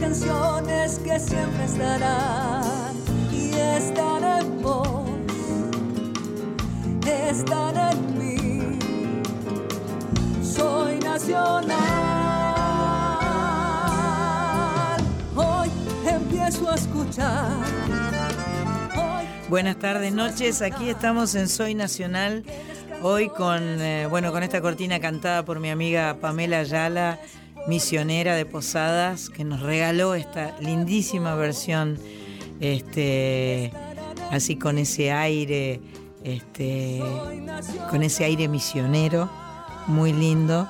canciones que siempre estarán y están en vos, están en mí. Soy nacional, hoy empiezo a escuchar. Buenas tardes, noches. Aquí estamos en Soy Nacional. Hoy con, eh, bueno, con esta cortina cantada por mi amiga Pamela Ayala, misionera de Posadas, que nos regaló esta lindísima versión, este, así con ese aire, este, con ese aire misionero, muy lindo.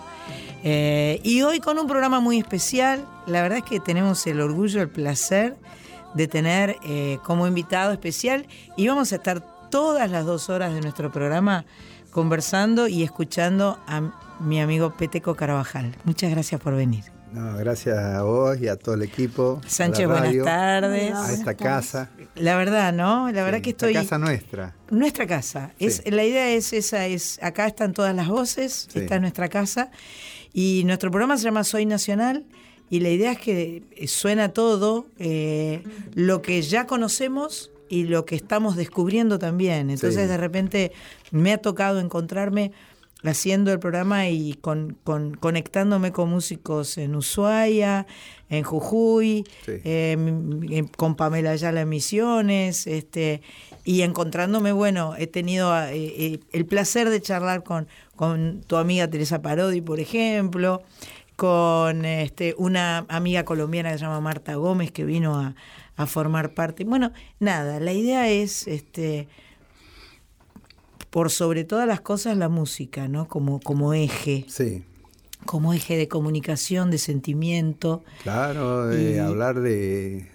Eh, y hoy con un programa muy especial. La verdad es que tenemos el orgullo, el placer de tener eh, como invitado especial y vamos a estar todas las dos horas de nuestro programa conversando y escuchando a mi amigo Peteco Carabajal. Muchas gracias por venir. No, gracias a vos y a todo el equipo. Sánchez, buenas tardes. A esta casa. La verdad, ¿no? La verdad que estoy. casa nuestra. Nuestra casa. Es, la idea es esa, es acá están todas las voces, esta es nuestra casa. Y nuestro programa se llama Soy Nacional y la idea es que suena todo eh, lo que ya conocemos y lo que estamos descubriendo también. Entonces de repente me ha tocado encontrarme haciendo el programa y con, conectándome con músicos en Ushuaia, en Jujuy, eh, con Pamela Ayala en Misiones, este, y encontrándome, bueno, he tenido eh, el placer de charlar con, con tu amiga Teresa Parodi, por ejemplo, con este, una amiga colombiana que se llama Marta Gómez que vino a, formar parte. Bueno, nada, la idea es, este, por sobre todas las cosas, la música, ¿no? Como, como eje. Sí. Como eje de comunicación, de sentimiento. Claro, de hablar de,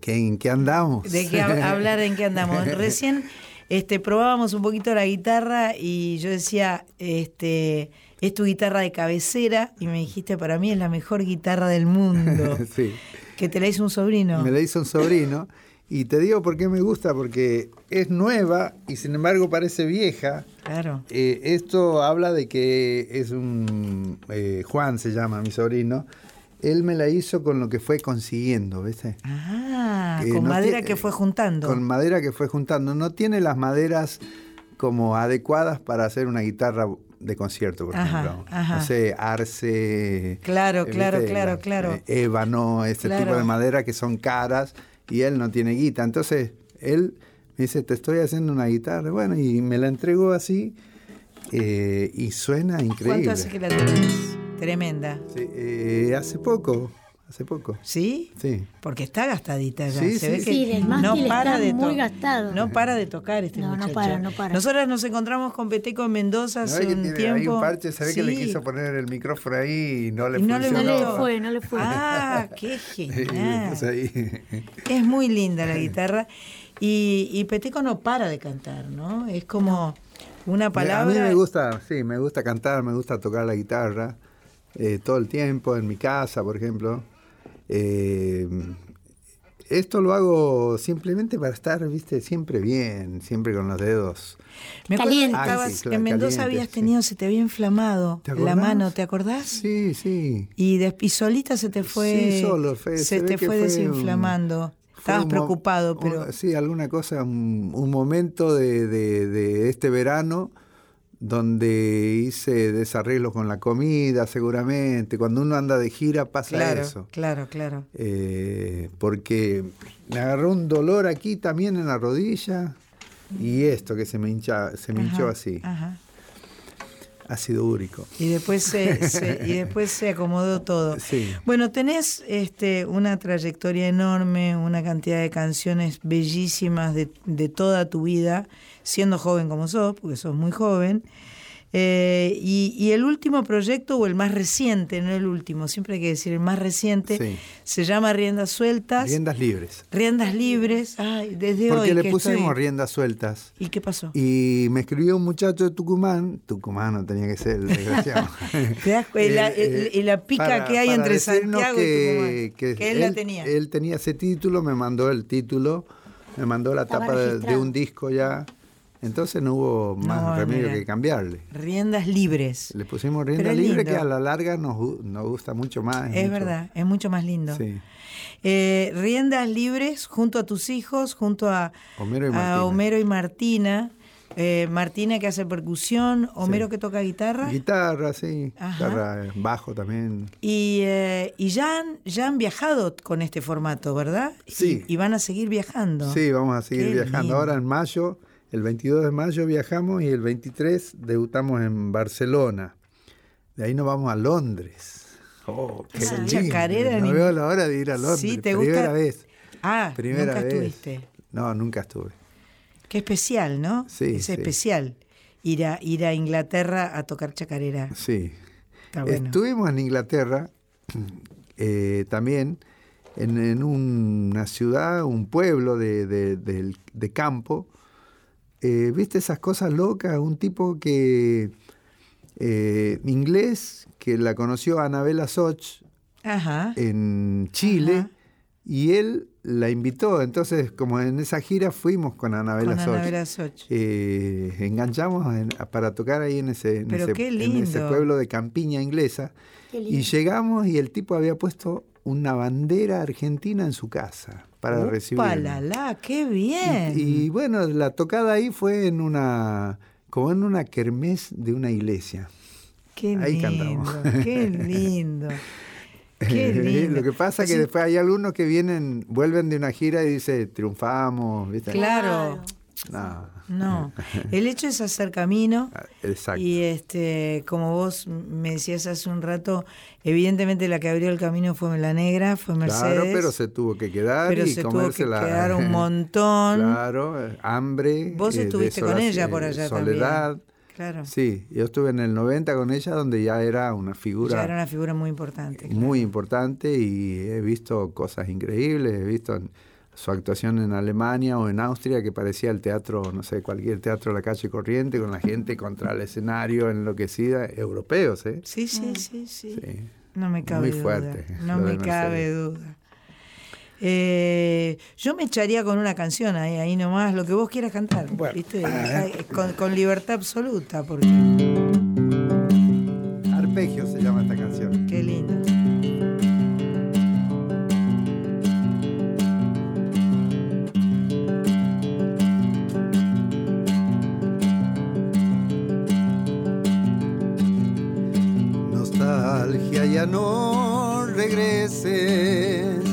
qué, en qué andamos. De que, hablar en qué andamos. Recién este, probábamos un poquito la guitarra y yo decía, este es tu guitarra de cabecera y me dijiste, para mí es la mejor guitarra del mundo. sí. Que te la hizo un sobrino. Me la hizo un sobrino. Y te digo por qué me gusta, porque es nueva y sin embargo parece vieja. Claro. Eh, esto habla de que es un. Eh, Juan se llama mi sobrino. Él me la hizo con lo que fue consiguiendo, ¿viste? Ah, con madera que fue juntando. Con madera que fue juntando. No tiene las maderas como adecuadas para hacer una guitarra de concierto, por ejemplo. No sé, arce. Claro, eh, claro, claro, claro. Eh, ébano, este tipo de madera que son caras y él no tiene guita. Entonces, él me dice, te estoy haciendo una guitarra. Bueno, y me la entregó así eh, y suena increíble. ¿Cuánto hace que la tienes? Tremenda. Sí, hace poco hace poco. ¿Sí? Sí. Porque está gastadita ya. Sí, Se ve que no para de muy gastado. No para de tocar este no, muchacho. No para, no para. Nosotros nos encontramos con Peteco en Mendoza hace un tiempo. Hay un parche, se ve que le quiso poner el micrófono ahí y no le no funcionó. No le fue, no le fue. Ah, qué genial. es muy linda la guitarra. Y, y Peteco no para de cantar, ¿no? Es como una palabra. A mí me gusta, sí, me gusta cantar, me gusta tocar la guitarra. Eh, todo el tiempo, en mi casa, por ejemplo. Eh, esto lo hago simplemente para estar, viste, siempre bien, siempre con los dedos. Me acuerdo que en Mendoza habías tenido, se te había inflamado la mano, ¿te acordás? Sí, sí. Y, de, solita se te fue, solo, se, te fue, desinflamando. Estabas preocupado, pero... sí, alguna cosa, un, momento de, de este verano donde hice desarreglos con la comida, seguramente. Cuando uno anda de gira pasa eso. Claro, claro. Eh, porque me agarró un dolor aquí también en la rodilla y esto que se me, hincha, se me hinchó así. Ajá. Ácido úrico. Y después se, y después se acomodó todo. Sí. Bueno, tenés este, una trayectoria enorme, una cantidad de canciones bellísimas de, de toda tu vida siendo joven como sos, porque sos muy joven. Eh, y, el último proyecto, o el más reciente, no el último, siempre hay que decir el más reciente, se llama Riendas Sueltas. Riendas Libres. Riendas Libres, ay, desde Porque hoy. le pusimos Riendas Sueltas. ¿Y qué pasó? Y me escribió un muchacho de Tucumán, Tucumán no tenía que ser el desgraciado. y, la, eh, la, pica que hay entre Santiago y Tucumán. Que, él, la tenía. Él tenía ese título, me mandó el título, me mandó la tapa de, de un disco ya Entonces no hubo más remedio que cambiarle. Riendas libres. Le pusimos riendas libres que a la larga nos, gusta mucho más. Es, verdad, es mucho más lindo. Sí. Eh, riendas libres junto a tus hijos, junto a Homero y Martina. Eh, Martina que hace percusión, Homero que toca guitarra. Guitarra, sí. Guitarra, eh, bajo también. Y, ya, han, ya han viajado con este formato, ¿verdad? Sí. Y, van a seguir viajando. Sí, vamos a seguir viajando. Ahora en mayo, el 22 de mayo viajamos y el 23 debutamos en Barcelona. De ahí nos vamos a Londres. Oh, qué chacarera. No veo la hora de ir a Londres. Sí, ¿te Primera vez. Ah, Primera nunca estuviste. No, nunca estuve. Qué especial, ¿no? Sí. Es especial ir a, ir a Inglaterra a tocar chacarera. Sí. Estuvimos en Inglaterra eh, también, en, una ciudad, un pueblo de, campo. Eh, ¿Viste esas cosas locas? Un tipo que eh, inglés que la conoció Anabela Soch en Chile y él la invitó. Entonces, como en esa gira fuimos con Anabela Soch. Eh, enganchamos para tocar ahí en ese, en ese, pueblo de campiña inglesa. Y llegamos y el tipo había puesto una bandera argentina en su casa para recibir. la qué bien! y, bueno, la tocada ahí fue en una como en una kermés de una iglesia. Qué lindo, qué lindo. Qué lindo. Lo que pasa es que después hay algunos que vienen, vuelven de una gira y dicen, triunfamos, ¿viste? Claro. No. No. El hecho es hacer camino. Ah, exacto. Y este, como vos me decías hace un rato, evidentemente la que abrió el camino fue la negra, fue Mercedes. Claro, pero se tuvo que quedar pero y se tuvo que quedar un montón. Claro, hambre. Vos eh, estuviste con ella por allá soledad. Claro. Sí, yo estuve en el 90 con ella, donde ya era una figura. Ya era una figura muy importante. Muy importante y he visto cosas increíbles, he visto su actuación en Alemania o en Austria, que parecía el teatro, no sé, cualquier teatro de la calle corriente, con la gente contra el escenario enloquecida, europeos, ¿eh? Sí, sí, sí, sí. No me cabe Muy fuerte. No me cabe duda. Eh, yo me echaría con una canción ahí, ahí nomás, lo que vos quieras cantar, ¿viste? Con, con, libertad absoluta, porque... Arpegio se llama esta canción. Ya no regreses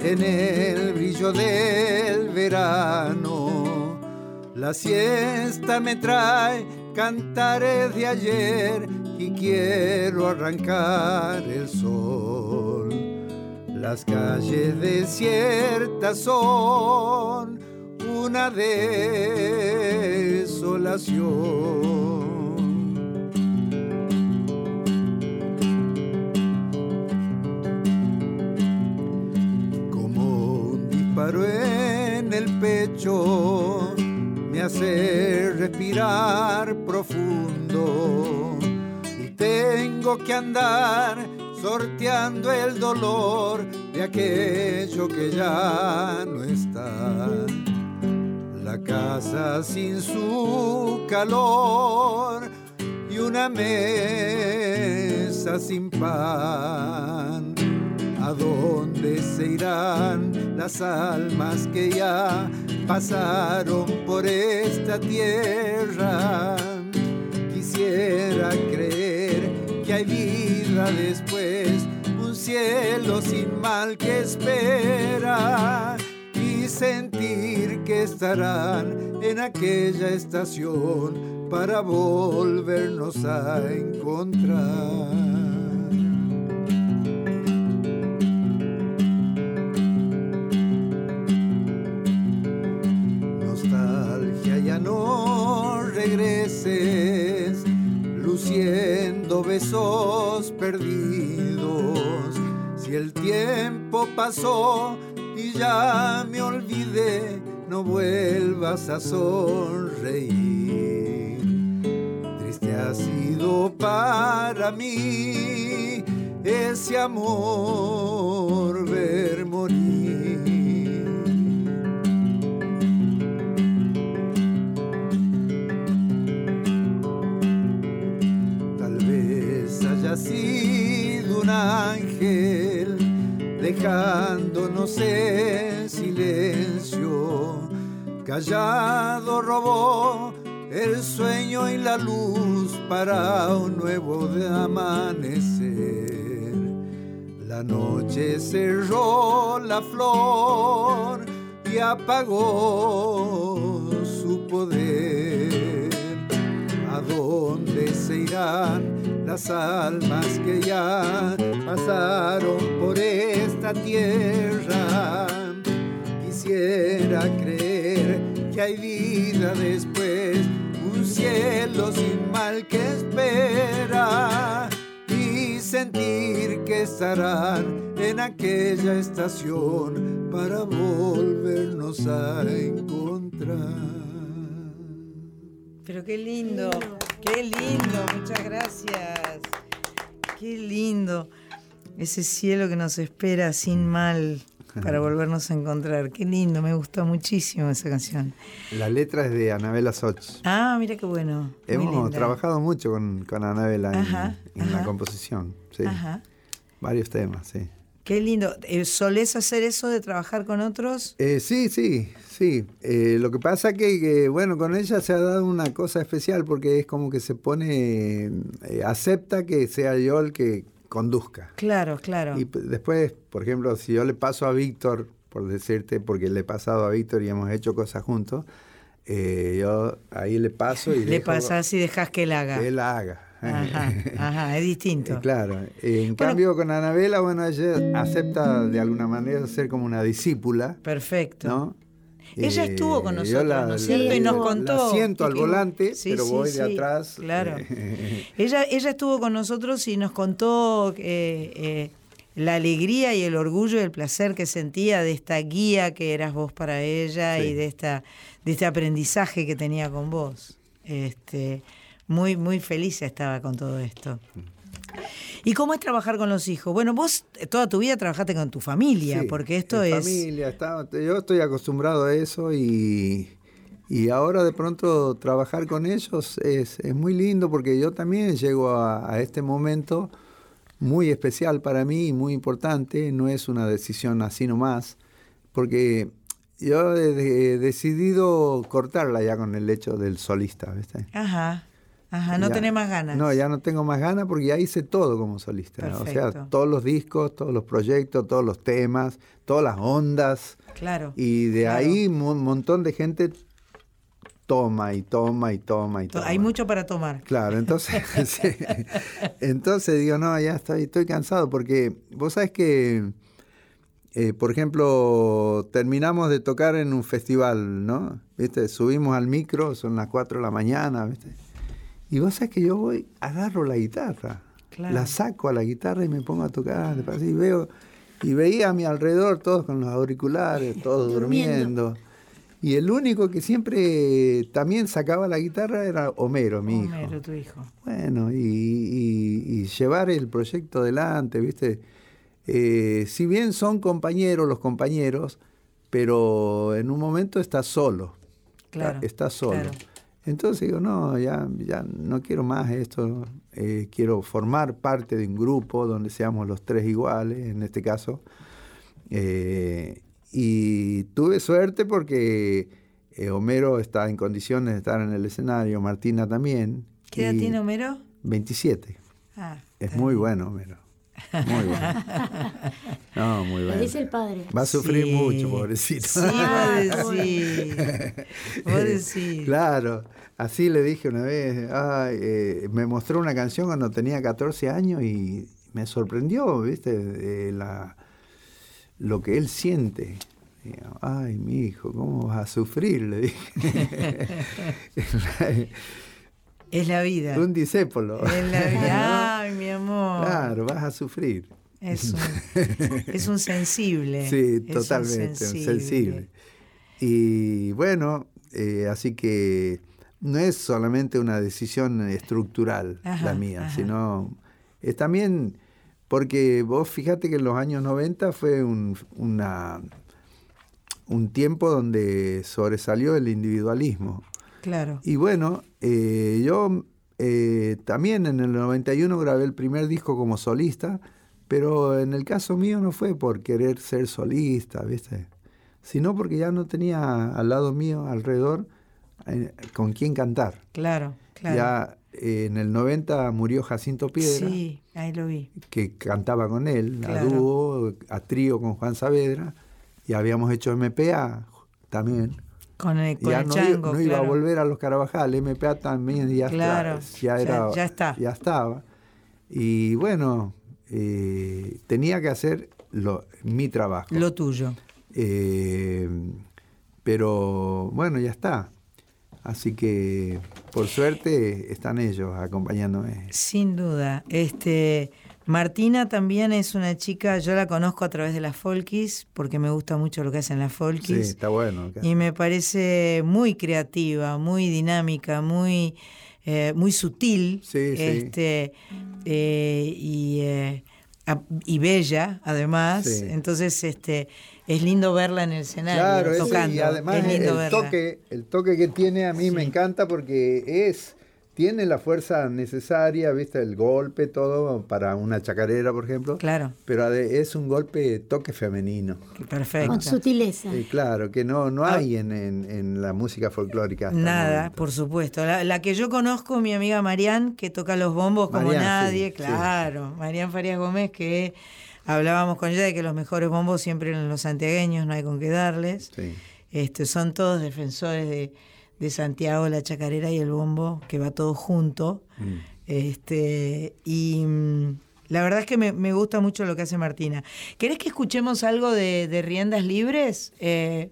en el brillo del verano. La siesta me trae cantares de ayer y quiero arrancar el sol. Las calles desiertas son una desolación. En el pecho me hace respirar profundo y tengo que andar sorteando el dolor de aquello que ya no está. La casa sin su calor y una mesa sin pan ¿A dónde se irán las almas que ya pasaron por esta tierra? Quisiera creer que hay vida después, un cielo sin mal que espera y sentir que estarán en aquella estación para volvernos a encontrar. Regreses, luciendo besos perdidos. Si el tiempo pasó y ya me olvidé, no vuelvas a sonreír. Triste ha sido para mí ese amor ver morir. acercándonos en silencio. Callado robó el sueño y la luz para un nuevo de amanecer. La noche cerró la flor y apagó su poder. ¿A dónde se irán? Las almas que ya pasaron por esta tierra? Quisiera creer que hay vida después, un cielo sin mal que espera y sentir que estarán en aquella estación para volvernos a encontrar. Pero qué lindo, qué lindo, muchas gracias. Qué lindo ese cielo que nos espera sin mal para volvernos a encontrar. Qué lindo, me gustó muchísimo esa canción. La letra es de Anabela Soch. Ah, mira qué bueno. Hemos trabajado mucho con, con Anabela en, la composición. Sí. Varios temas, sí. Qué lindo. Eh, ¿Solés hacer eso de trabajar con otros? Eh, sí, sí, sí. Eh, lo que pasa que, que, bueno, con ella se ha dado una cosa especial porque es como que se pone, acepta que sea yo el que, conduzca. Claro, claro. Y después, por ejemplo, si yo le paso a Víctor, por decirte, porque le he pasado a Víctor y hemos hecho cosas juntos, eh, yo ahí le paso y... Le pasas y dejas que él haga. Que él haga. Ajá, ajá, es distinto. Eh, claro. En cambio, con Anabela, bueno, ella acepta de alguna manera ser como una discípula. Perfecto. ¿no? Ella estuvo con nosotros, ¿no es cierto? y nos contó. La siento al volante, pero voy de atrás. Claro. ella, ella estuvo con nosotros y nos contó eh, eh, la alegría y el orgullo y el placer que sentía de esta guía que eras vos para ella y de esta de este aprendizaje que tenía con vos. Este, muy muy feliz estaba con todo esto. ¿Y cómo es trabajar con los hijos? Bueno, vos toda tu vida trabajaste con tu familia, porque esto es... Familia, yo estoy acostumbrado a eso y, y ahora de pronto trabajar con ellos es, es muy lindo porque yo también llego a, este momento muy especial para mí y muy importante, no es una decisión así nomás, porque yo he, decidido cortarla ya con el hecho del solista, ¿viste? Ajá. Ajá, no tenés más ganas. No, ya no tengo más ganas porque ya hice todo como solista. O sea, todos los discos, todos los proyectos, todos los temas, todas las ondas. Claro. Y de ahí un montón de gente toma y toma y toma y toma. Hay mucho para tomar. Claro, entonces, entonces digo, no, ya estoy, estoy cansado porque vos sabés que, eh, por ejemplo, terminamos de tocar en un festival, ¿no? ¿Viste? Subimos al micro, son las 4 de la mañana, ¿viste? Y vos sabés que yo voy, agarro la guitarra, la saco a la guitarra y me pongo a tocar, y veo, y veía a mi alrededor todos con los auriculares, todos durmiendo. Y el único que siempre también sacaba la guitarra era Homero, mi hijo. Homero, tu hijo. Bueno, y, llevar el proyecto adelante, ¿viste? Eh, si bien son compañeros los compañeros, pero en un momento estás solo. Claro. Estás solo. Entonces digo, no, ya, ya no quiero más esto, eh, quiero formar parte de un grupo donde seamos los tres iguales, en este caso. Eh, y tuve suerte porque eh, Homero está en condiciones de estar en el escenario, Martina también. ¿Qué edad tiene Homero? 27. Ah, es muy bueno Homero. Muy bueno. No, muy bueno. dice el padre. Va a sufrir mucho, pobrecito. Sí, va a decir. Claro. Así le dije una vez, eh, me mostró una canción cuando tenía 14 años y me sorprendió, ¿viste? la, lo que él siente. Ay, mi hijo, ¿cómo vas a sufrir? Le dije. Es la vida. Un disépolo. Es la vida. Ay, mi amor. Claro, vas a sufrir. Es un, es un sensible. Sí, totalmente, un sensible. Y bueno, eh, así que no es solamente una decisión estructural la mía, sino es también porque vos fíjate que en los años 90 fue un, una, un tiempo donde sobresalió el individualismo. Claro. Y bueno, eh, yo eh, también en el 91 grabé el primer disco como solista, pero en el caso mío no fue por querer ser solista, ¿viste? sino porque ya no tenía al lado mío, alrededor, eh, con quién cantar. Claro, claro. Ya eh, en el 90 murió Jacinto Piedra. Sí, ahí lo vi. Que cantaba con él, a dúo, a trío con Juan Saavedra. Y habíamos hecho MPA también. Con el, ya no, chango, no iba a volver a los Carabajal, MPA también ya, claro, ya, era, ya, está. ya estaba. Y bueno, eh, tenía que hacer lo, mi trabajo. Lo tuyo. Eh, pero bueno, ya está. Así que por suerte están ellos acompañándome. Sin duda. Este Martina también es una chica, yo la conozco a través de las Folkis, porque me gusta mucho lo que hacen las Folkis. Sí, está bueno. Y me parece muy creativa, muy dinámica, muy, eh, muy sutil. Sí, este, eh, y, eh, y bella, además. Entonces, este es lindo verla en el escenario tocando. y además el toque, el toque que tiene a mí me encanta porque es tiene la fuerza necesaria, ¿viste? El golpe, todo, para una chacarera, por ejemplo. Claro. Pero es un golpe toque femenino. Perfecto. Con sutileza. claro, que no, no ah. hay en, en, la música folclórica. Nada, por supuesto. La, que yo conozco, mi amiga Marian, que toca los bombos como nadie, claro. Marian Farías Gómez, que Hablábamos con ella de que los mejores bombos siempre eran los santiagueños, no hay con qué darles. Este, son todos defensores de, Santiago, la chacarera y el bombo, que va todo junto. Mm. Este, y mm, la verdad es que me, gusta mucho lo que hace Martina. ¿Querés que escuchemos algo de, Riendas Libres? Eh,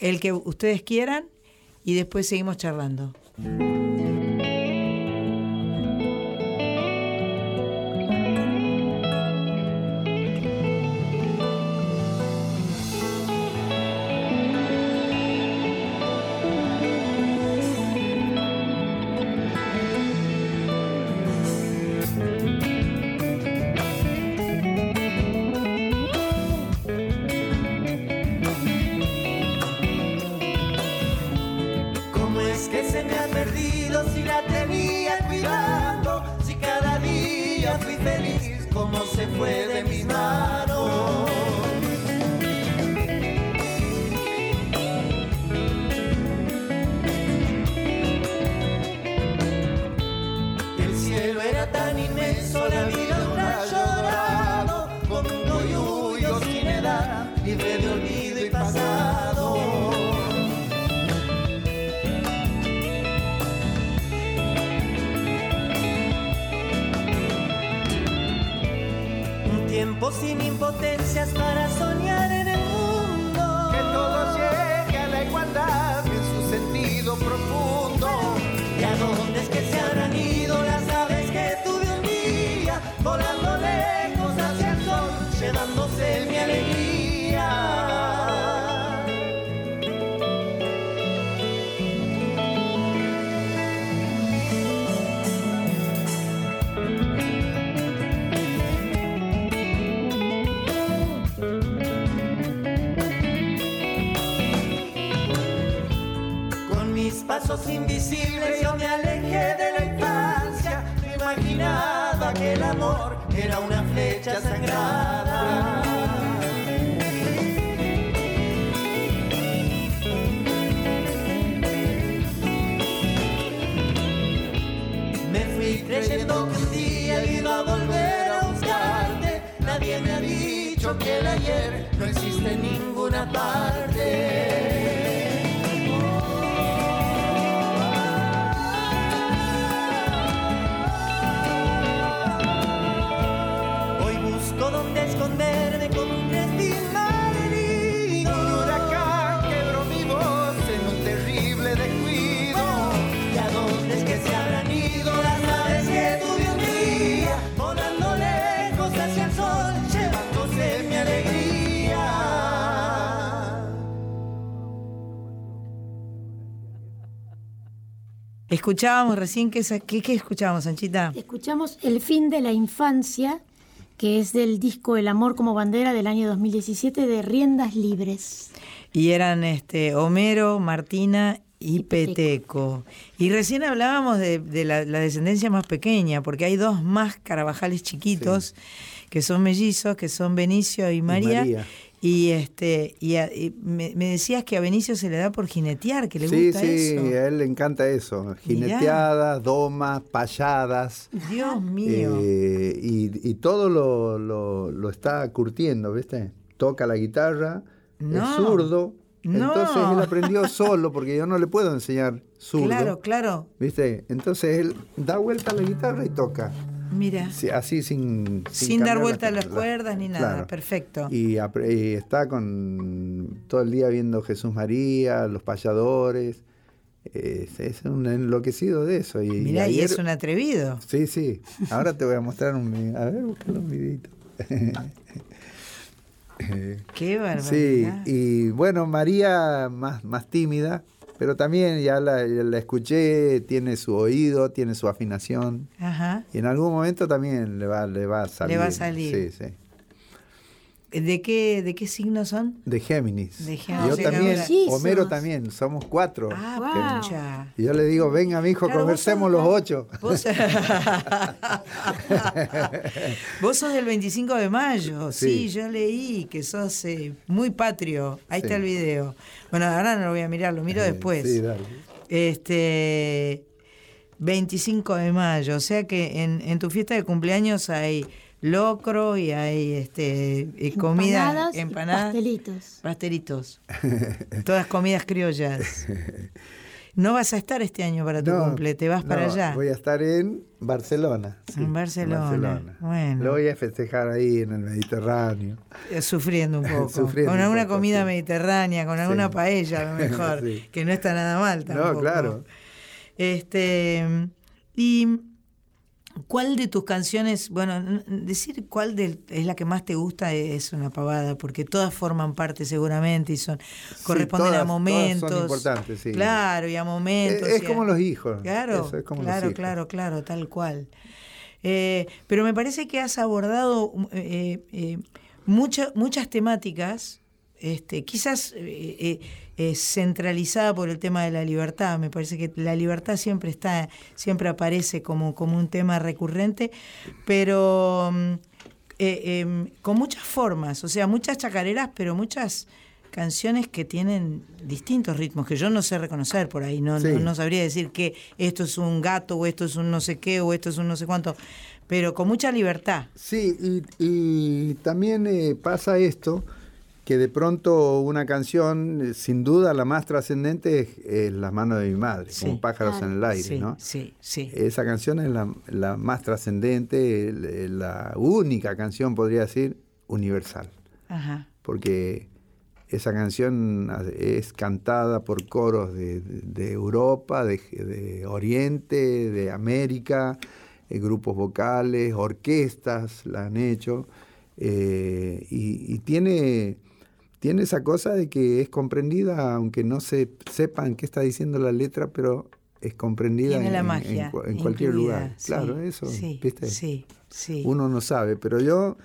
el que ustedes quieran y después seguimos charlando. Escuchábamos recién, ¿qué, qué, qué escuchábamos, Anchita? Escuchamos El fin de la infancia que es del disco El amor como bandera del año 2017 de Riendas Libres. Y eran este Homero, Martina y, Peteco. Y recién hablábamos de, la, descendencia más pequeña, porque hay dos más carabajales chiquitos que son mellizos, que son Benicio y María. Y este y, a- y me, me decías que a Benicio se le da por jinetear, que le sí, gusta sí, eso. a él le encanta eso. Jineteadas, domas, payadas. Dios mío. eh, y, y todo lo, lo- lo está curtiendo, ¿viste? Toca la guitarra, No. es zurdo. No. Entonces él aprendió solo, porque yo no le puedo enseñar zurdo. claro, claro. ¿Viste? Entonces él da vuelta a la guitarra y toca. Mira. Sí, así sin... Sin, dar vuelta a la- las la- cuerdas ni nada. claro. Perfecto. Y, está con todo el día viendo Jesús María, los payadores. Es, es un enloquecido de eso. Y, Mira, y ayer- es un atrevido. Sí, sí. Ahora te voy a mostrar un. A ver, búscalo un videito. Qué barbaridad. sí, y bueno, María más, más tímida, pero también ya la, escuché, tiene su oído, tiene su afinación. Ajá. Y en algún momento también le va, le va a salir. va a salir. Sí, sí. ¿De qué, ¿De qué signo son? De Géminis. De Géminis. Yo Sí, también. Homero también, somos cuatro. Ah, Wow. Y yo le digo, venga, mi hijo, Claro, vos conversemos sos- los ocho. Vos, Vos sos del 25 de mayo, sí, Sí. yo leí que sos eh, muy patrio. Ahí Sí. está el video. Bueno, ahora no lo voy a mirar, lo miro Eh, después. Sí, dale. Este 25 de mayo, o sea que en, en tu fiesta de cumpleaños hay locro y hay este eh, comida, Empanadas y empanadas, pastelitos. pastelitos. Todas comidas criollas. No vas a estar este año para tu No, cumple, te vas para allá. Voy a estar en Barcelona. sí, En Barcelona, bueno. Lo voy a festejar ahí en el Mediterráneo. Eh, Sufriendo un poco. Sufriendo con un alguna poco, comida sí. mediterránea, con alguna Sí. paella a lo mejor, Sí. que no está nada mal tampoco. No, claro. Este, y ¿cuál de tus canciones, bueno, decir cuál del- es la que más te gusta es una pavada, porque todas forman parte seguramente y son corresponden todas- a todas son momentos. importantes, sí. Claro, y a momentos. Es- es y a- como los hijos, Claro, eso es como los claro, hijos. claro, claro, tal cual. Eh, pero me parece que has abordado eh, eh, mucha- muchas temáticas, este, quizás eh, centralizada por el tema de la libertad. Me parece que la libertad siempre está, siempre aparece como, como un tema recurrente, pero mm, eh, em, con muchas formas, o sea, muchas chacareras, pero muchas canciones que tienen distintos ritmos que yo no sé reconocer por ahí, no, Sí. no, no sabría decir que esto es un gato o esto es un no sé qué o esto es un no sé cuánto, pero con mucha libertad. Sí, y, y también eh, pasa esto, que de pronto una canción, eh, sin duda la más trascendente es, es Las manos de mi madre, Sí. como pájaros en el aire, sí, ¿no? sí, sí. Esa canción es la, la más trascendente, la única canción, podría decir, universal. Ajá. porque esa canción es cantada por coros de, de- de Europa, de, de Oriente, de América, eh, grupos vocales, orquestas la han hecho, eh, y, y tiene, tiene esa cosa de que es comprendida, aunque no se sepan qué está diciendo la letra, pero es comprendida Tiene la en, magia. en cu- en cualquier incluida, lugar. sí, Claro, eso, Sí, ¿viste? sí, sí. uno no sabe, pero yo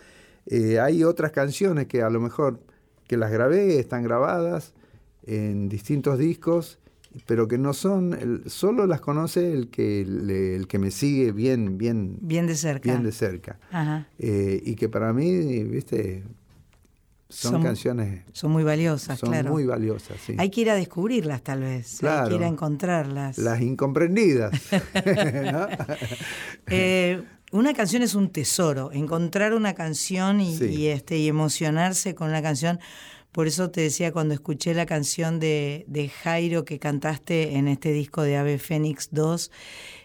eh, hay otras canciones que a lo mejor que las grabé, están grabadas en distintos discos, pero que no son, el- solo las conoce el que, el que me sigue bien, bien, Bien de cerca. bien de cerca. Ajá. Eh, y que para mí, viste, son, Son- canciones, Son muy valiosas, son claro. muy valiosas, sí. Hay que ir a descubrirlas tal vez, hay Claro. que ir a encontrarlas. Las incomprendidas. ¿no? Eh, una canción es un tesoro, encontrar una canción y, Sí. y, este, y emocionarse con la canción. Por eso te decía cuando escuché la canción de, de Jairo que cantaste en este disco de Ave Fénix 2,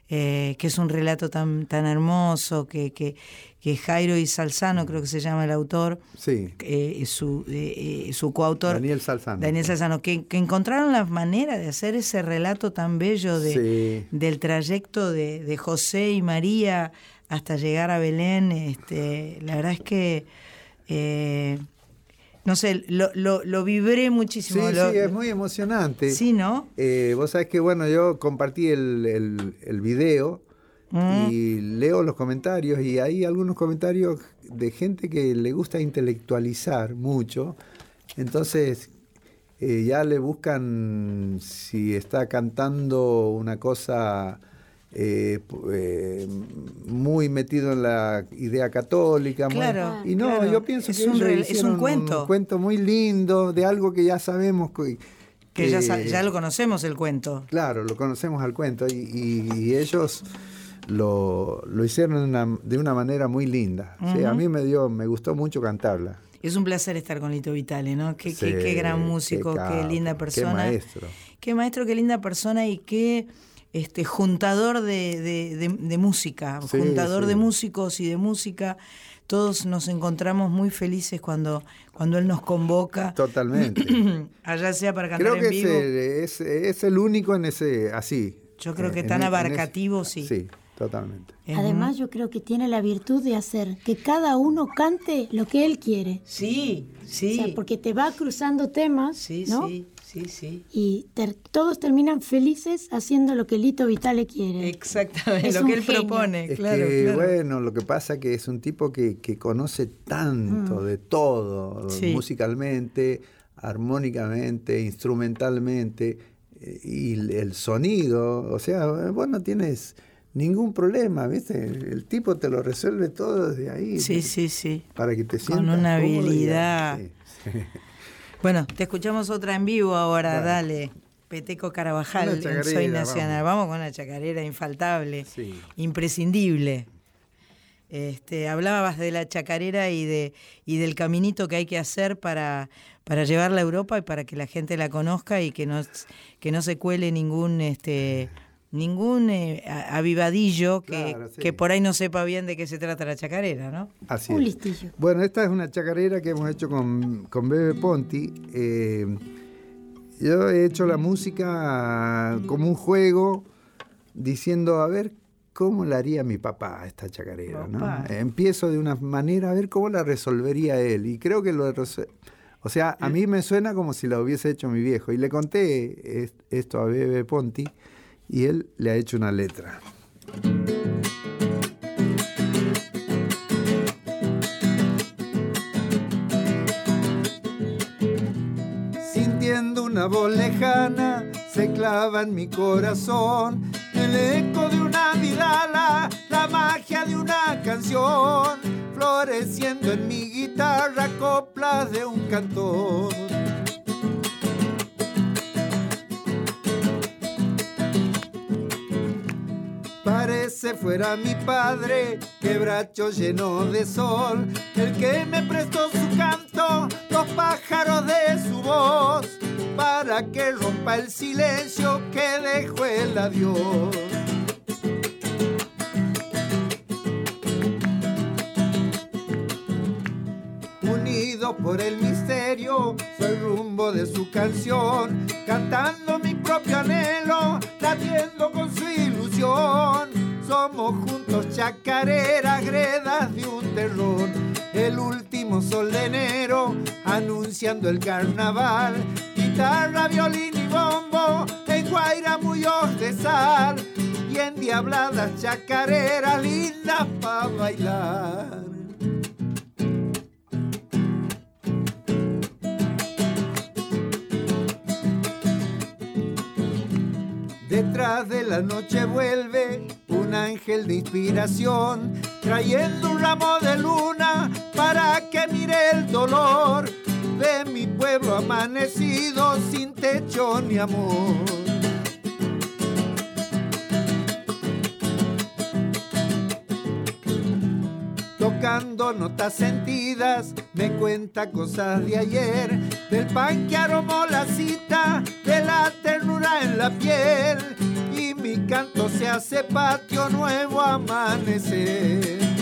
eh, que es un relato tan, tan hermoso, que, que, que Jairo y Salzano, creo que se llama el autor, sí, eh, su, eh, eh, su coautor. Daniel Salzano. Daniel Salzano, que, que encontraron la manera de hacer ese relato tan bello de, Sí. del trayecto de, de José y María hasta llegar a Belén. Este, la verdad es que, eh, no sé, lo, lo, lo vibré Sí, muchísimo. Lo- sí, es muy emocionante. Sí, ¿no? Eh, vos sabés que, bueno, yo compartí el, el- el video Mm. y leo los comentarios y hay algunos comentarios de gente que le gusta intelectualizar mucho. Entonces, eh, ya le buscan si está cantando una cosa eh, eh, muy metido en la idea católica. Claro, y no, claro. yo pienso Es que un es un cuento. un cuento muy lindo de algo que ya sabemos que, Que ya, lo conocemos el cuento. Claro, lo conocemos al cuento y, y- y ellos lo, lo hicieron de una, de una manera muy linda. Sí, a mí me dio, me gustó mucho cantarla. Es un placer estar con Lito Vitale, ¿no? Qué, qué- Sí, qué gran qué músico, qué, linda qué persona. maestro. Qué maestro, qué linda persona y qué este juntador de, de- de- de música, Sí, juntador de músicos y de música. Todos nos encontramos muy felices cuando, cuando él nos convoca, Totalmente. allá sea para cantar Creo en que es vivo. el, es, es el único en ese, así. Yo creo que En- tan en ese- abarcativo, sí. Sí, totalmente. Además, yo creo que tiene la virtud de hacer que cada uno cante lo que él quiere. Sí, sí. O sea, porque te va cruzando temas, Sí, ¿no? sí, sí, sí. Y ter- todos terminan felices haciendo lo que Lito Vitale quiere. Exactamente, Es lo que él genio. propone, Es claro, que, claro. bueno, lo que pasa que es un tipo que, que conoce tanto de todo, Mm. Sí. musicalmente, armónicamente, instrumentalmente, eh, y el- sonido, o sea, vos no tienes ningún problema, ¿viste? El tipo te lo resuelve todo desde ahí. Sí, sí, sí. Para que te Con sientas una cómodo y- habilidad. sí, sí. Bueno, te escuchamos otra en vivo ahora, Dale. dale. Peteco Carabajal, Una en Soy Nacional. vamos. Vamos. con una chacarera infaltable, Sí. imprescindible. Este, hablabas de la chacarera y de y del caminito que hay que hacer para, para llevarla a Europa y para que la gente la conozca y que no, que no se cuele ningún este ningún eh, avivadillo que, Claro, sí. que por ahí no sepa bien de qué se trata la chacarera, ¿no? Así Un es. listillo. Bueno, esta es una chacarera que hemos hecho con, con Bebe Ponti. Eh, yo he hecho la música como un juego, diciendo, a ver cómo la haría mi papá a esta chacarera. ¿no? Empiezo de una manera a ver cómo la resolvería él. Y creo que lo O sea, a mí me suena como si la hubiese hecho mi viejo. Y le conté es- esto a Bebe Ponti y él le ha hecho una letra. Sintiendo una voz lejana, se clava en mi corazón el eco de una vidala, la magia de una canción, floreciendo en mi guitarra coplas de un cantor. Parece fuera mi padre, quebracho lleno de sol, el que me prestó su canto, los pájaros de su voz, para que rompa el silencio que dejó el adiós. Unido por el misterio, soy rumbo de su canción, cantando mi propio anhelo, latiendo con su ilusión. Somos juntos chacareras, gredas de un terror. El último sol de enero, anunciando el carnaval. Guitarra, violín y bombo, en Guaira mullos de sal. Y endiabladas chacareras, lindas para bailar. Detrás de la noche vuelve un ángel de inspiración, trayendo un ramo de luna para que mire el dolor de mi pueblo amanecido sin techo ni amor. Notas sentidas, me cuenta cosas de ayer, del pan que aromó la cita, de la ternura en la piel, y mi canto se hace patio nuevo amanecer.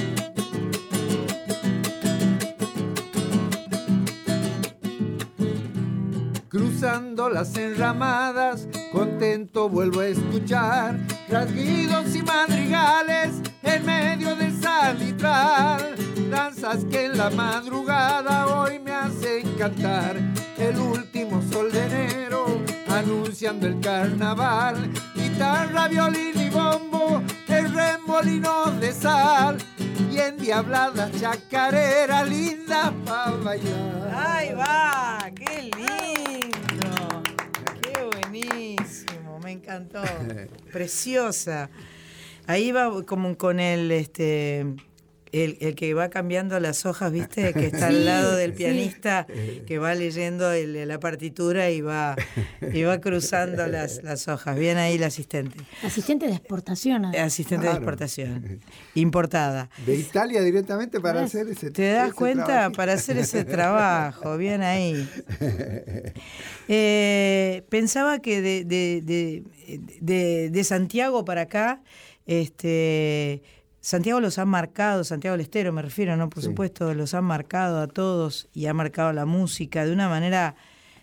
Las enramadas, contento vuelvo a escuchar rasguidos y madrigales en medio del salitral. Danzas que en la madrugada hoy me hacen cantar. El último sol de enero anunciando el carnaval. Guitarra, violín y bombo, el remolino de sal. Y endiabladas chacareras lindas para bailar. ¡Ahí va! ¡Qué lindo! Encantó. Preciosa. Ahí va como con el este el, el, que va cambiando las hojas, ¿viste? Que está al lado del pianista, que va leyendo el, la partitura y va, y va cruzando las, las hojas. Bien ahí la asistente. Asistente de exportación. Asistente de exportación. Importada. De Italia directamente para hacer ese ¿Te das cuenta? Para hacer ese trabajo. Bien ahí. Eh, pensaba que de, de, de, de Santiago para acá, este Santiago los ha marcado, Santiago del Estero me refiero, ¿no? Por supuesto, los ha marcado a todos y ha marcado la música de una manera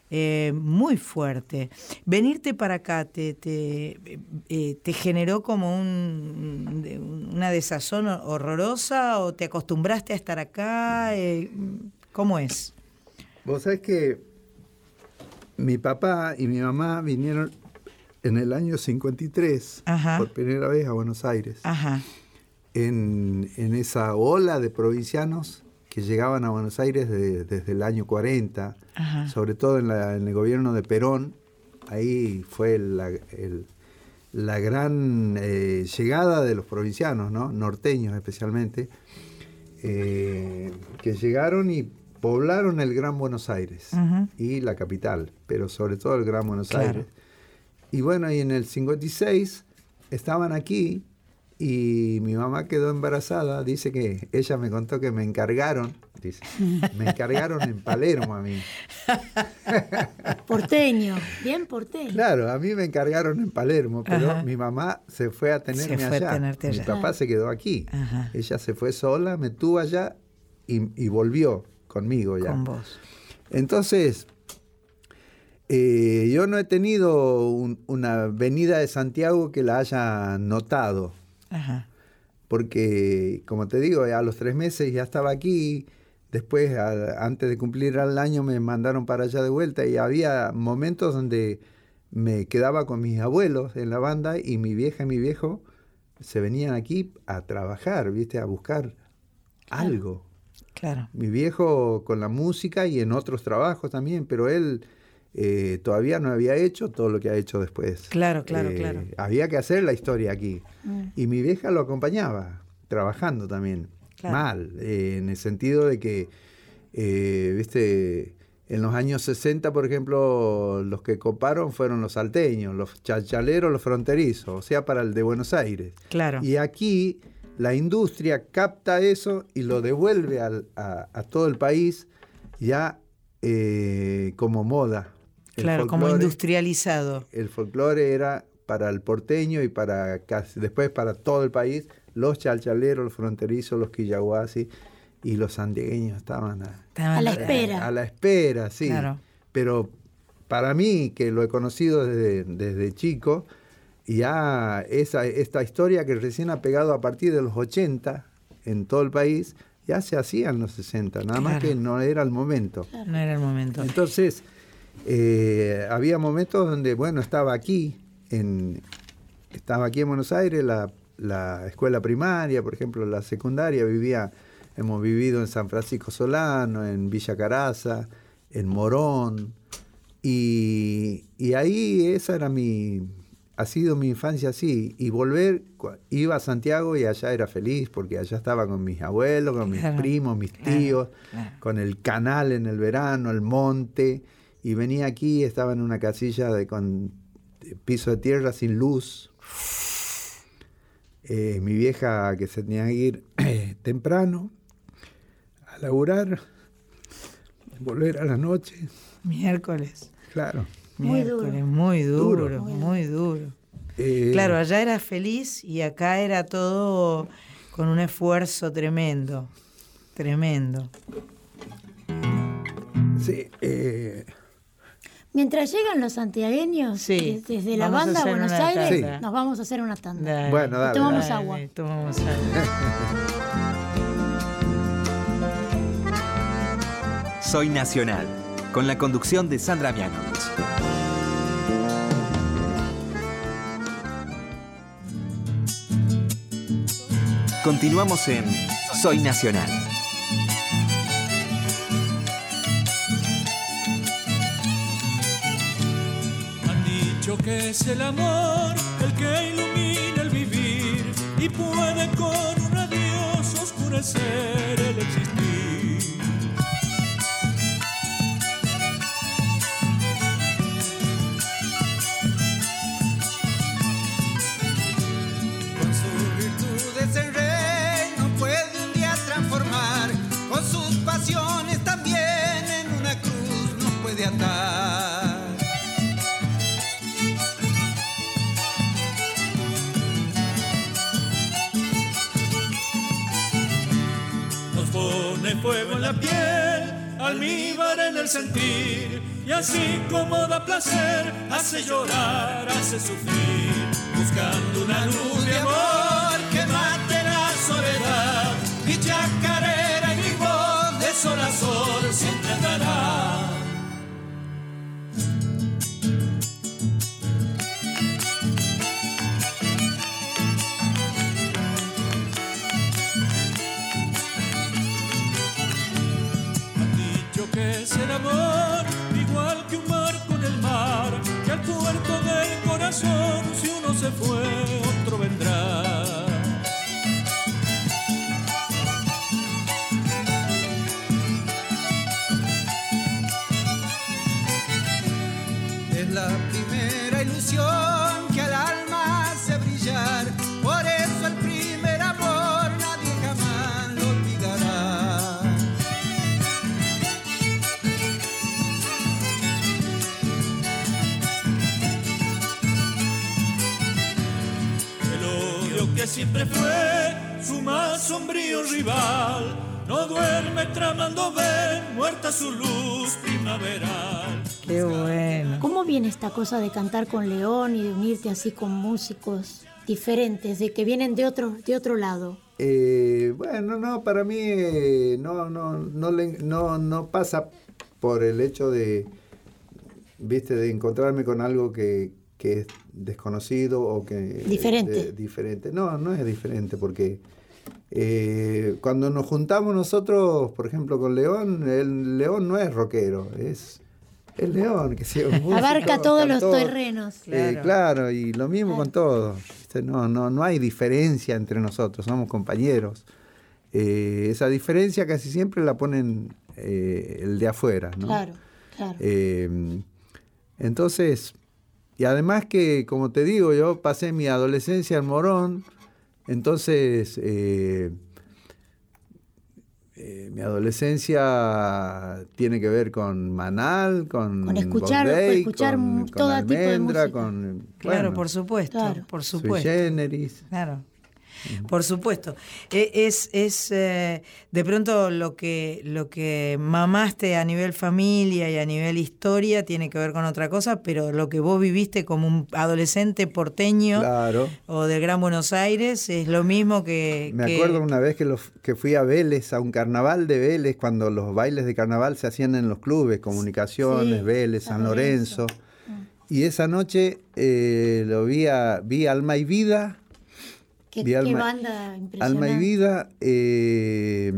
eh, muy fuerte. Venirte para acá te, te, eh, te generó como un, una desazón horrorosa o te acostumbraste a estar acá? Eh, ¿Cómo es? Vos sabés que mi papá y mi mamá vinieron en el año 53 por primera vez a Buenos Aires. Ajá en, esa ola de provincianos que llegaban a Buenos Aires desde el año 40, sobre todo en, el gobierno de Perón, ahí fue la, la gran eh, llegada de los provincianos, ¿no? norteños especialmente, eh, que llegaron y poblaron el Gran Buenos Aires y la capital, pero sobre todo el Gran Buenos Aires. Y bueno, y en el 56 estaban aquí y mi mamá quedó embarazada, dice que ella me contó que me encargaron, dice, me encargaron en Palermo a mí. Porteño, bien porteño. Claro, a mí me encargaron en Palermo, pero mi mamá se fue a tenerme allá. Mi papá se quedó aquí. Ella se fue sola, me tuvo allá y, volvió conmigo ya. Con vos. Entonces, eh, yo no he tenido una venida de Santiago que la haya notado porque, como te digo, a los tres meses ya estaba aquí. Después, antes de cumplir el año, me mandaron para allá de vuelta y había momentos donde me quedaba con mis abuelos en la banda y mi vieja y mi viejo se venían aquí a trabajar, ¿viste? A buscar algo. Claro. Mi viejo con la música y en otros trabajos también, pero él eh, todavía no había hecho todo lo que ha hecho después. Claro, claro, eh, claro. Había que hacer la historia aquí. Mm. Y mi vieja lo acompañaba, trabajando también. Mal, eh, en el sentido de que, viste, en los años 60, por ejemplo, los que coparon fueron los salteños, los chachaleros, los fronterizos, o sea, para el de Buenos Aires. Claro. Y aquí la industria capta eso y lo devuelve a, a, todo el país ya como moda claro, como industrializado. El folclore era para el porteño y para casi, después para todo el país. Los chalchaleros, los fronterizos, los quillahuasi y los santiagueños estaban a, la espera. A, la espera, sí. Pero para mí, que lo he conocido desde, desde chico, ya esa, esta historia que recién ha pegado a partir de los 80 en todo el país, ya se hacía en los 60, nada más que no era el momento. No era el momento. Entonces, eh, había momentos donde, bueno, estaba aquí, en, estaba aquí en Buenos Aires, la, escuela primaria, por ejemplo, la secundaria, vivía, hemos vivido en San Francisco Solano, en Villa Caraza, en Morón, y, ahí esa era mi, ha sido mi infancia así, y volver, iba a Santiago y allá era feliz, porque allá estaba con mis abuelos, con mis primos, mis tíos, con el canal en el verano, el monte, y venía aquí, estaba en una casilla de, con piso de tierra sin luz. Eh, mi vieja que se tenía que ir temprano a laburar, volver a la noche. Miércoles. Claro. Muy duro. Muy duro, muy duro. Eh, claro, allá era feliz y acá era todo con un esfuerzo tremendo, tremendo. Sí, eh, Mientras llegan los santiagueños, desde la banda a Buenos Aires, nos vamos a hacer una tanda. bueno, dale, tomamos agua. tomamos agua. Soy Nacional, con la conducción de Sandra Mianovich. Continuamos en Soy Nacional. es el amor el que ilumina el vivir y puede con un adiós oscurecer el existir. Fuego en la piel, almíbar en el sentir, y así como da placer, hace llorar, hace sufrir, buscando una luz de amor que mate la soledad, y chacarera y mi voz de sol si uno se fue, siempre fue su más sombrío rival, no duerme tramando ver muerta su luz primaveral. Qué bueno. ¿Cómo viene esta cosa de cantar con León y de unirte así con músicos diferentes, de que vienen de otro, de otro lado? Eh, bueno, no, para mí eh, no, no, no, le- no, no pasa por el hecho de, viste, de encontrarme con algo que, que es desconocido o que... Diferente. de- diferente. No, no es diferente porque eh, cuando nos juntamos nosotros, por ejemplo, con León, el León no es rockero, es el León, que sea un músico, Abarca todos los terrenos. Eh, Claro. claro, y lo mismo con todo. ¿viste? No, no, no hay diferencia entre nosotros, somos compañeros. Eh, esa diferencia casi siempre la ponen eh, el de afuera, ¿no? Claro, claro. Eh, entonces, y además que, como te digo, yo pasé mi adolescencia en Morón, entonces eh, eh, mi adolescencia tiene que ver con Manal, con, Con escuchar- Bombay, escuchar con, todo con tipo de Almendra, música. con Claro, por supuesto, Claro. por Sui supuesto. Generis. Claro. Por supuesto. E- Es, es eh, de pronto lo que, lo que mamaste a nivel familia y a nivel historia tiene que ver con otra cosa, pero lo que vos viviste como un adolescente porteño Claro. o del Gran Buenos Aires es lo mismo que... Me que- acuerdo una vez que, los, que fui a Vélez, a un carnaval de Vélez, cuando los bailes de carnaval se hacían en los clubes, Comunicaciones, Sí, Vélez, San San Lorenzo. Lorenzo. Y esa noche eh, lo vi, a, vi Alma y Vida, Qué, Alma- banda impresionante. Alma y Vida, eh,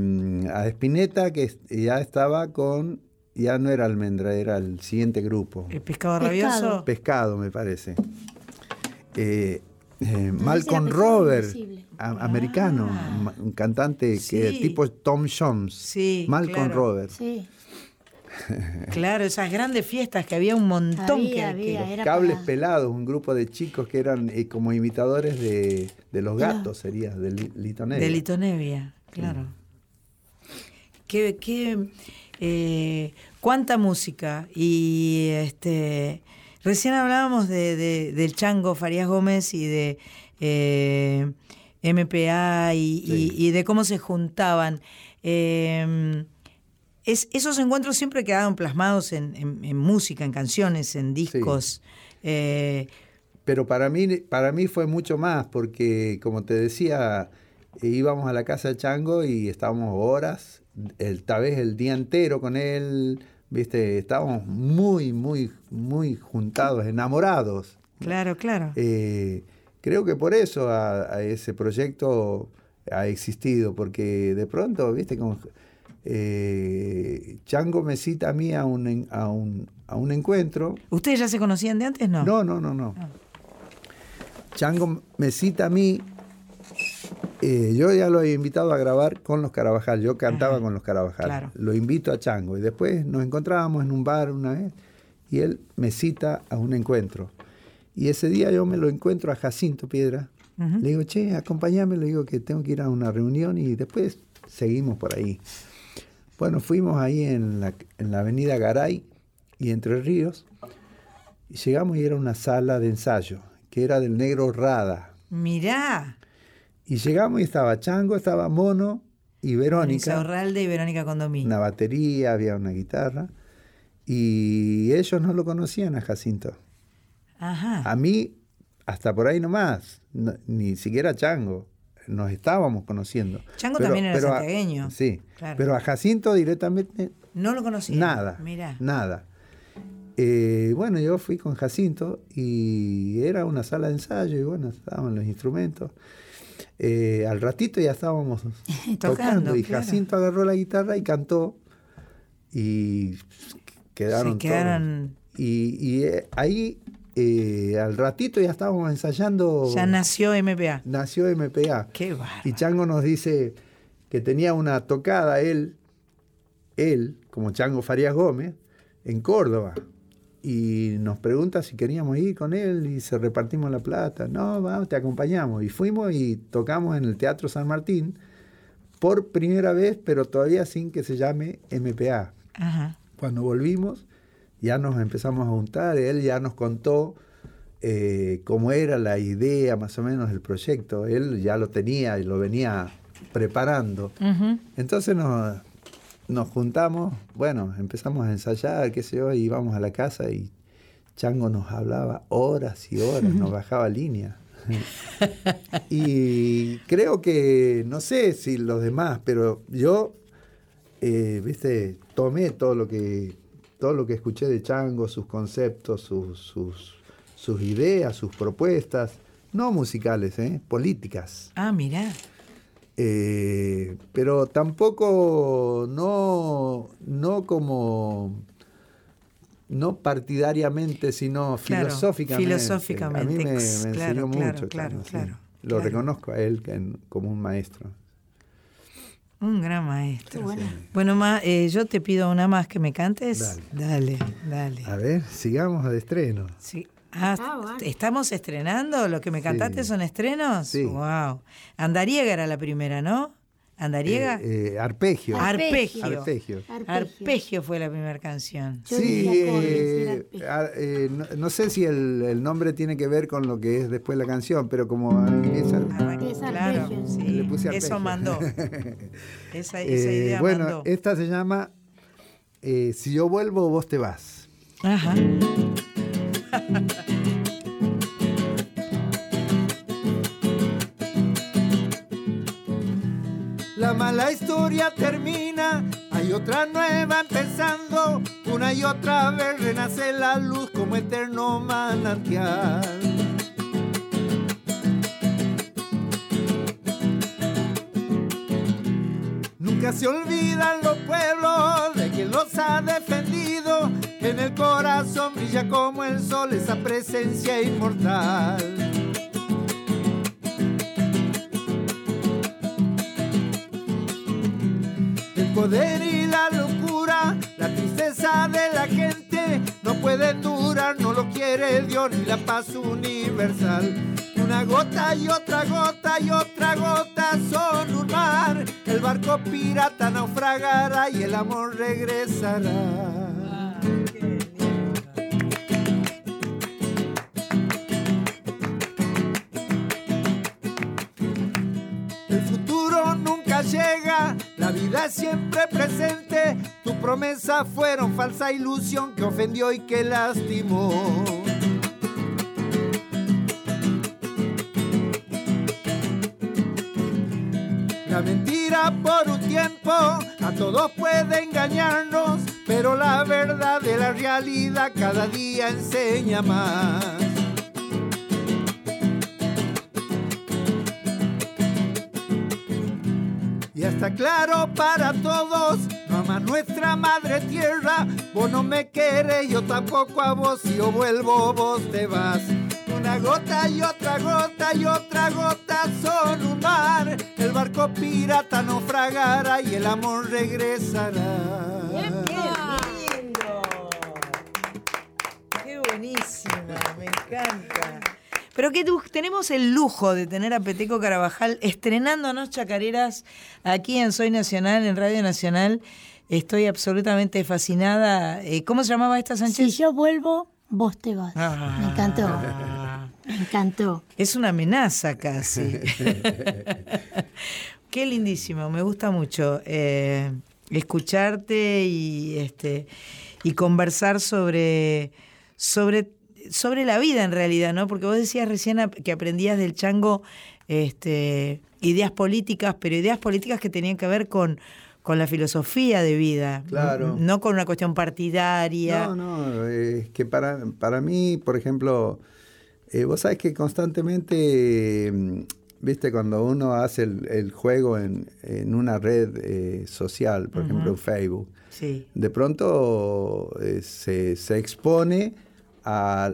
a Espineta, que ya estaba con, ya no era Almendra, era el siguiente grupo, El pescado, rabioso. Pescado me parece. Eh, eh, Malcolm Robert, a- americano, ma- un cantante que Ah. Tipo Tom Jones. Sí, Malcolm claro. Robert. Sí, Claro, esas grandes fiestas que había un montón Había, que, había. que- Era Cables para- Pelados, un grupo de chicos que eran eh, como imitadores de, de los gatos, sería, de Li- Lito Nevia. De Litonevia, claro. Qué, qué, eh, cuánta música. Y este recién hablábamos de, de- del Chango Farías Gómez y de eh, MPA y, y- Sí. y de cómo se juntaban. Eh, es, esos encuentros siempre quedaron plasmados en, en- en música, en canciones, en discos. Eh, Pero para mí, para mí fue mucho más, porque como te decía, íbamos a la casa de Chango y estábamos horas, el, tal vez el día entero con él, viste, estábamos muy, muy, muy juntados, enamorados. claro, claro. Eh, creo que por eso a, a ese proyecto ha existido, porque de pronto, viste, como eh, Chango me cita a mí a un, a un, a un encuentro. ¿Ustedes ya se conocían de antes? No. No, no, no, no. Chango me cita a mí. eh, yo ya lo había invitado a grabar con los Carabajal. Yo cantaba Ajá, con los Carabajal. claro. Lo invito a Chango. Y después nos encontrábamos en un bar una vez. Y él me cita a un encuentro. Y ese día yo me lo encuentro a Jacinto Piedra. Le digo, che, acompáñame. Le digo que tengo que ir a una reunión y después seguimos por ahí. Bueno, fuimos ahí en la, en la avenida Garay y Entre Ríos. Y llegamos y era una sala de ensayo, que era del negro Rada. Mirá. Y llegamos y estaba Chango, estaba Mono y Verónica. Orralde y Verónica Condomí. Una batería, había una guitarra. Y ellos no lo conocían a Jacinto. Ajá. A mí, hasta por ahí nomás, no- ni siquiera Chango. Nos estábamos conociendo. Chango también era a- santiagueño. sí, Claro. pero a Jacinto directamente No lo conocía. nada. Mira. Nada. Eh, bueno, yo fui con Jacinto y era una sala de ensayo y bueno, estaban los instrumentos. Eh, al ratito ya estábamos tocando, y claro. Jacinto agarró la guitarra y cantó y quedaron Se quedaron- todos. Y, y, eh, ahí eh, al ratito ya estábamos ensayando. Ya nació MPA. nació MPA. Qué bárbaro. Y Chango nos dice que tenía una tocada él, él, como Chango Farías Gómez, en Córdoba. Y nos pregunta si queríamos ir con él y se repartimos la plata. No, vamos, te acompañamos. Y fuimos y tocamos en el Teatro San Martín por primera vez, pero todavía sin que se llame MPA. Ajá. Cuando volvimos, ya nos empezamos a juntar, él ya nos contó eh, cómo era la idea, más o menos, del proyecto. Él ya lo tenía y lo venía preparando. Entonces nos, nos juntamos, bueno, empezamos a ensayar, qué sé yo, y íbamos a la casa y Chango nos hablaba horas y horas, nos bajaba línea. y creo que, no sé si los demás, pero yo, eh, viste, tomé todo lo que todo lo que escuché de Chango, sus conceptos, sus, sus, sus ideas, sus propuestas, no musicales, ¿eh? políticas. Ah, mirá. Eh, pero tampoco no, no como no partidariamente, sino Claro, filosóficamente. filosóficamente, A mí me, me enseñó claro, mucho. claro, claro, Lo reconozco a él como un maestro. Un gran maestro. Qué bueno. Bueno, Ma, eh, yo te pido una más que me cantes. Dale. Dale, dale. A ver, sigamos de estreno. Sí. Ah, Ah, bueno. ¿Estamos estrenando? ¿Lo que me cantaste Sí. son estrenos? Sí. Wow. Andariega era la primera, ¿no? ¿Andariega? Eh, eh, arpegio. Arpegio. Arpegio. Arpegio fue la primera canción. Yo Sí, eh, eh, no, no sé si el, el nombre tiene que ver con lo que es después la canción, pero como empieza... Arranca- Es claro, sí. Le puse arpegio. Eso mandó. Esa, esa Eh, idea bueno, mandó. esta se llama eh, Si yo vuelvo, vos te vas. Ajá. La mala historia termina, hay otra nueva empezando, una y otra vez renace la luz como eterno manantial. Se olvidan los pueblos de quien los ha defendido, que en el corazón brilla como el sol esa presencia inmortal. El poder y la locura, la tristeza de la gente no pueden durar, no lo quiere Dios ni la paz universal. Una gota y otra gota y otra gota son un mar. El barco pirata naufragará y el amor regresará. El futuro nunca llega, la vida siempre presente. Tu promesa fueron falsa ilusión que ofendió y que lastimó. Por un tiempo a todos puede engañarnos, pero la verdad de la realidad cada día enseña más. Ya está claro para todos, ama nuestra madre tierra. Vos no me querés, yo tampoco a vos. Si yo vuelvo, vos te vas. Gota y otra gota y otra gota son un mar. El barco pirata naufragará y el amor regresará. ¡Qué lindo! ¡Qué buenísima! Me encanta. Pero que tu- tenemos el lujo de tener a Peteco Carabajal estrenándonos chacareras aquí en Soy Nacional, en Radio Nacional. Estoy absolutamente fascinada. Eh, ¿Cómo se llamaba esta Sánchez? Si yo vuelvo, vos te vas. Ah. Me encantó. Me encantó. Es una amenaza casi. Qué lindísimo, me gusta mucho eh, escucharte y este y conversar sobre sobre sobre la vida en realidad, ¿no? Porque vos decías recién que aprendías del chango este, ideas políticas, pero ideas políticas que tenían que ver con, con la filosofía de vida, claro. no con una cuestión partidaria. No, no, es que para, para mí, por ejemplo, eh, vos sabés que constantemente, mm, viste, cuando uno hace el, juego en, en, una red eh, social, por ejemplo Facebook, sí. de pronto eh, se, se expone a,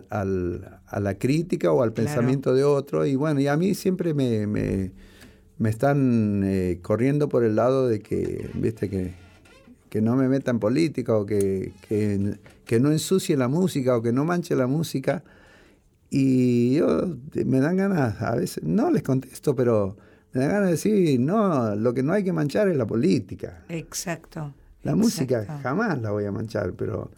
la crítica o al pensamiento de otro. Y bueno, y a mí siempre me, me, están eh, corriendo por el lado de que, viste, que, que no me meta en política o que, que, no ensucie la música o que no manche la música. Y yo me dan ganas, a veces, no les contesto, pero me dan ganas de decir, no, lo que no hay que manchar es la política. Exacto. La música jamás la voy a manchar, pero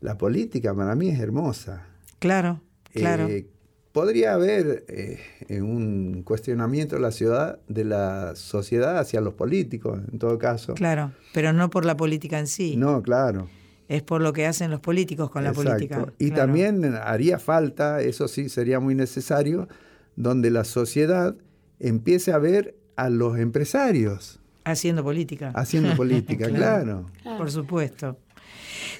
la política para mí es hermosa. Claro, claro. Eh, podría haber eh, un cuestionamiento de la ciudad, de la sociedad hacia los políticos, en todo caso. Claro, pero no por la política en sí. No, claro. Es por lo que hacen los políticos con la política. Y también haría falta, eso sí sería muy necesario, donde la sociedad empiece a ver a los empresarios. Haciendo política. Haciendo política, claro. Por supuesto.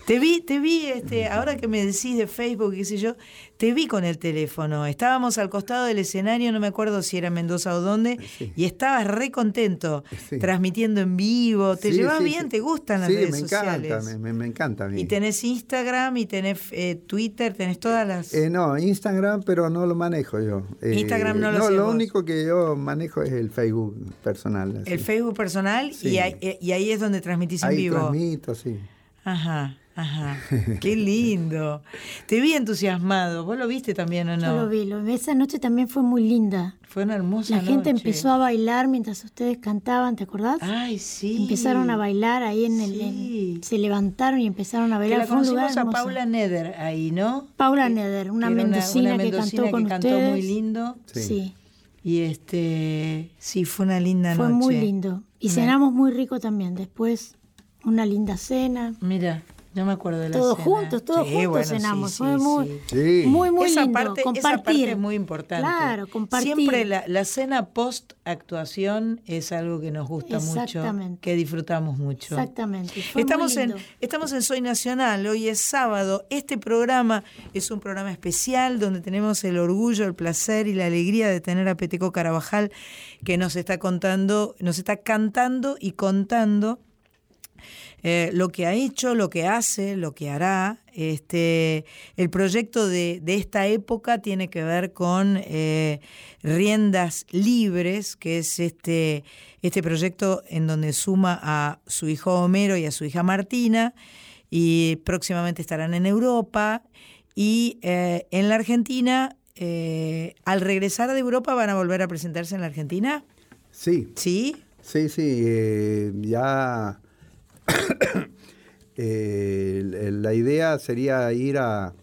Te vi, te vi, este, ahora que me decís de Facebook, qué sé yo, te vi con el teléfono. Estábamos al costado del escenario, no me acuerdo si era Mendoza o dónde, y estabas re contento, transmitiendo en vivo. ¿Te llevas bien? ¿Te gustan las redes me sociales? Encanta, me, me, encanta. Y tenés Instagram y tenés eh, Twitter, tenés todas las. Eh, no, Instagram, pero no lo manejo yo. Eh, Instagram no lo No, lo único que yo manejo es el Facebook personal. El Facebook personal y, ahí, y ahí es donde transmitís en vivo. Transmito, sí. Ajá. Ajá, qué lindo. Te vi entusiasmado. ¿Vos lo viste también o no? Yo lo vi. Lo, esa noche también fue muy linda. Fue una hermosa La gente empezó a bailar mientras ustedes cantaban, ¿te acordás? Ay, sí. Empezaron a bailar ahí en el... se levantaron y empezaron a bailar. Que la conocimos a Paula Neder ahí, ¿no? Paula Neder, una mendocina, que cantó con cantó muy lindo. Sí. Y este, sí, fue una linda noche. Fue muy lindo. Y cenamos muy rico también. Después, una linda cena. Mira. No me acuerdo de la Todos juntos, todos juntos cenamos. Fue muy, muy, muy esa lindo. Parte, compartir. Esa parte es muy importante. Claro, compartir. Siempre la, la cena post actuación es algo que nos gusta mucho, que disfrutamos mucho. Exactamente. estamos en estamos en Soy Nacional. Hoy es sábado. Este programa es un programa especial donde tenemos el orgullo, el placer y la alegría de tener a Peteco Carabajal que nos está contando, nos está cantando y contando eh, lo que ha hecho, lo que hace, lo que hará. Este, el proyecto de, esta época tiene que ver con eh, Riendas Libres, que es este, este proyecto en donde suma a su hijo Homero y a su hija Martina, y próximamente estarán en Europa. Y eh, en la Argentina, al regresar de Europa, van a volver a presentarse en la Argentina. Sí. ¿Sí? Sí, sí, ya Eh, la idea sería ir a,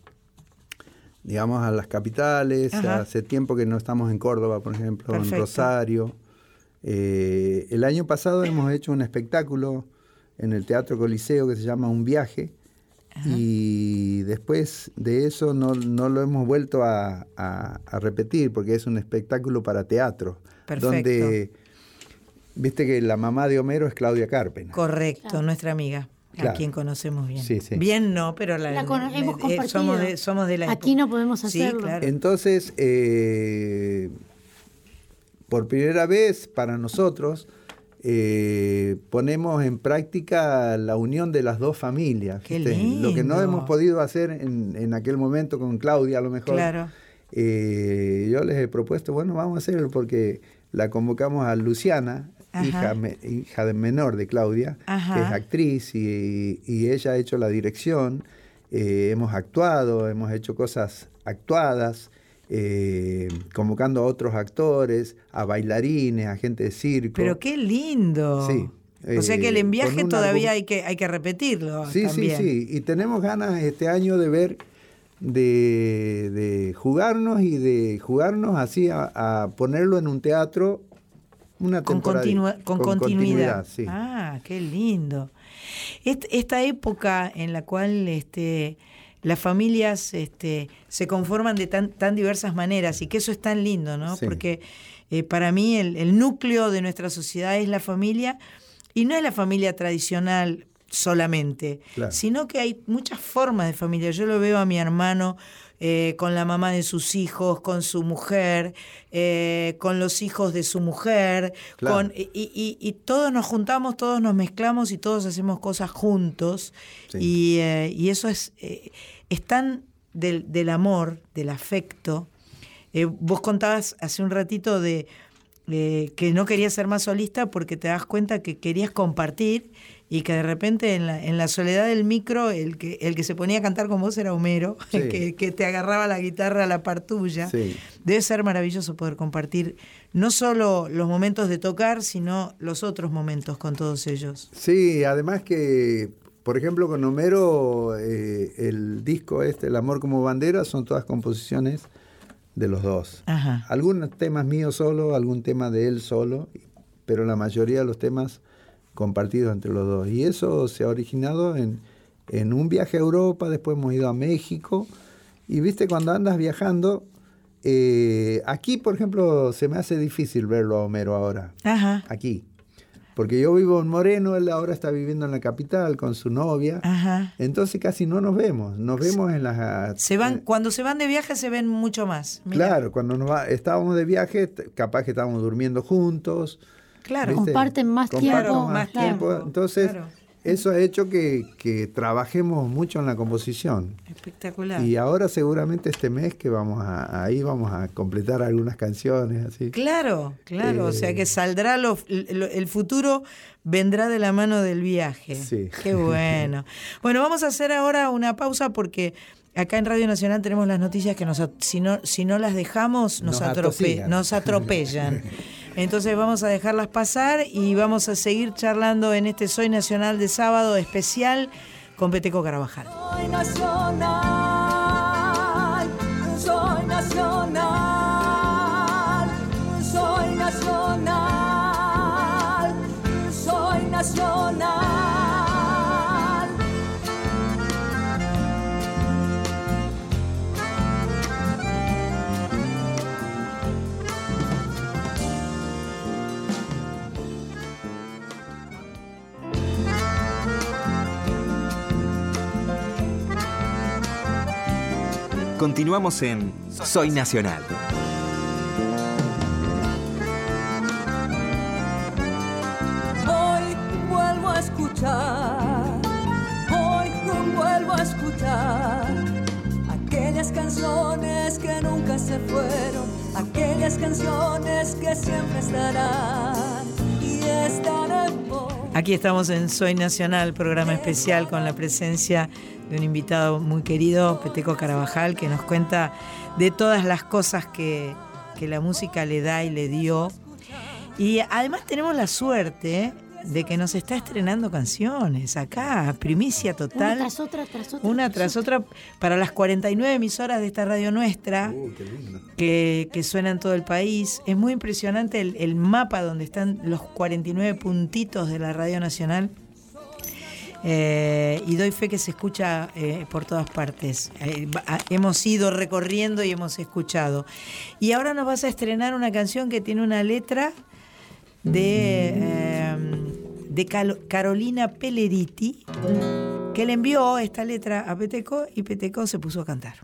digamos, a las capitales. Hace tiempo que no estamos en Córdoba, por ejemplo, en Rosario. Eh, el año pasado hemos hecho un espectáculo en el Teatro Coliseo que se llama Un viaje. Y después de eso no, lo hemos vuelto a, repetir porque es un espectáculo para teatro. Donde Viste que la mamá de Homero es Claudia Carpena. Correcto, nuestra amiga. A quien conocemos bien. Sí, sí. Bien no, pero la, la hemos eh, compartido. somos, de, somos de la Aquí no podemos hacerlo. claro. Entonces, eh, por primera vez para nosotros, eh, ponemos en práctica la unión de las dos familias. Qué lindo. Lo que no hemos podido hacer en, en, aquel momento con Claudia, a lo mejor. Claro. yo les he propuesto, bueno, vamos a hacerlo porque la convocamos a Luciana, hija, hija de menor de Claudia, que es actriz y, ella ha hecho la dirección. Eh, hemos actuado, hemos hecho cosas actuadas, eh, convocando a otros actores, a bailarines, a gente de circo. Pero qué lindo. Sí. o sea que el eh, viaje todavía hay que, hay que repetirlo. Sí, sí, sí. Y tenemos ganas este año de ver, de, jugarnos y de jugarnos así a ponerlo en un teatro Una con, continua- con continuidad. sí. Ah, qué lindo. Est- esta época en la cual este, las familias este, se conforman de tan, tan diversas maneras y que eso es tan lindo, ¿no? Sí. Porque eh, para mí el, el núcleo de nuestra sociedad es la familia y no es la familia tradicional solamente, Claro. sino que hay muchas formas de familia. Yo lo veo a mi hermano eh, con la mamá de sus hijos, con su mujer, eh, con los hijos de su mujer, Claro. con, y, y- y todos nos juntamos, todos nos mezclamos y todos hacemos cosas juntos. Sí. Y, eh, y eso es, es tan del, del amor, del afecto. Vos contabas hace un ratito de que no querías ser más solista porque te das cuenta que querías compartir y que de repente en la, en la soledad del micro el que, el que se ponía a cantar con vos era Homero, Sí. que, que te agarraba la guitarra a la par tuya. Sí. Debe ser maravilloso poder compartir no solo los momentos de tocar, sino los otros momentos con todos ellos. Sí, además que, por ejemplo, con Homero, eh, el disco este, El amor como bandera, son todas composiciones de los dos. Ajá. Algunos temas míos solo, algún tema de él solo, pero la mayoría de los temas compartidos entre los dos. Y eso se ha originado en, en un viaje a Europa, después hemos ido a México. Y viste, cuando andas viajando, eh, aquí, por ejemplo, se me hace difícil verlo a Homero ahora Ajá. aquí. Porque yo vivo en Moreno, él ahora está viviendo en la capital con su novia. Ajá. Entonces casi no nos vemos. Nos vemos en las... Se van, eh, cuando se van de viaje se ven mucho más. Mira. Claro, cuando nos va- estábamos de viaje, capaz que estábamos durmiendo juntos. Claro. ¿viste? Comparten más Comparten tiempo, más claro. tiempo. Entonces, Claro. eso ha hecho que, que trabajemos mucho en la composición. Espectacular. Y ahora seguramente este mes que vamos a, ahí vamos a completar algunas canciones así. Claro, claro, o sea Eh, que saldrá lo- lo- el futuro vendrá de la mano del viaje. Sí. Qué bueno. Bueno, vamos a hacer ahora una pausa porque acá en Radio Nacional tenemos las noticias que nos, at- si no si no las dejamos nos, Nos atrope- nos atropellan. Entonces vamos a dejarlas pasar y vamos a seguir charlando en este Soy Nacional de sábado especial con Peteco Carabajal. Soy nacional, soy nacional, soy nacional, soy nacional. Continuamos en Soy Nacional. Hoy vuelvo a escuchar, hoy vuelvo a escuchar aquellas canciones que nunca se fueron, aquellas canciones que siempre estarán. Aquí estamos en Soy Nacional, programa especial con la presencia de un invitado muy querido, Peteco Carabajal, que nos cuenta de todas las cosas que, que la música le da y le dio. Y además tenemos la suerte de que nos está estrenando canciones acá, primicia Una total. tras otra, tras otra. Una tras otra para las 49 emisoras de esta radio nuestra Uh, qué lindo. que, que suena en todo el país. Es muy impresionante el, el mapa donde están los 49 puntitos de la Radio Nacional. Eh, y doy fe que se escucha eh, por todas partes. Eh, va- a- hemos ido recorriendo y hemos escuchado. Y ahora nos vas a estrenar una canción que tiene una letra de, eh, de Calo- Carolina Pelleriti, que le envió esta letra a Peteco y Peteco se puso a cantar.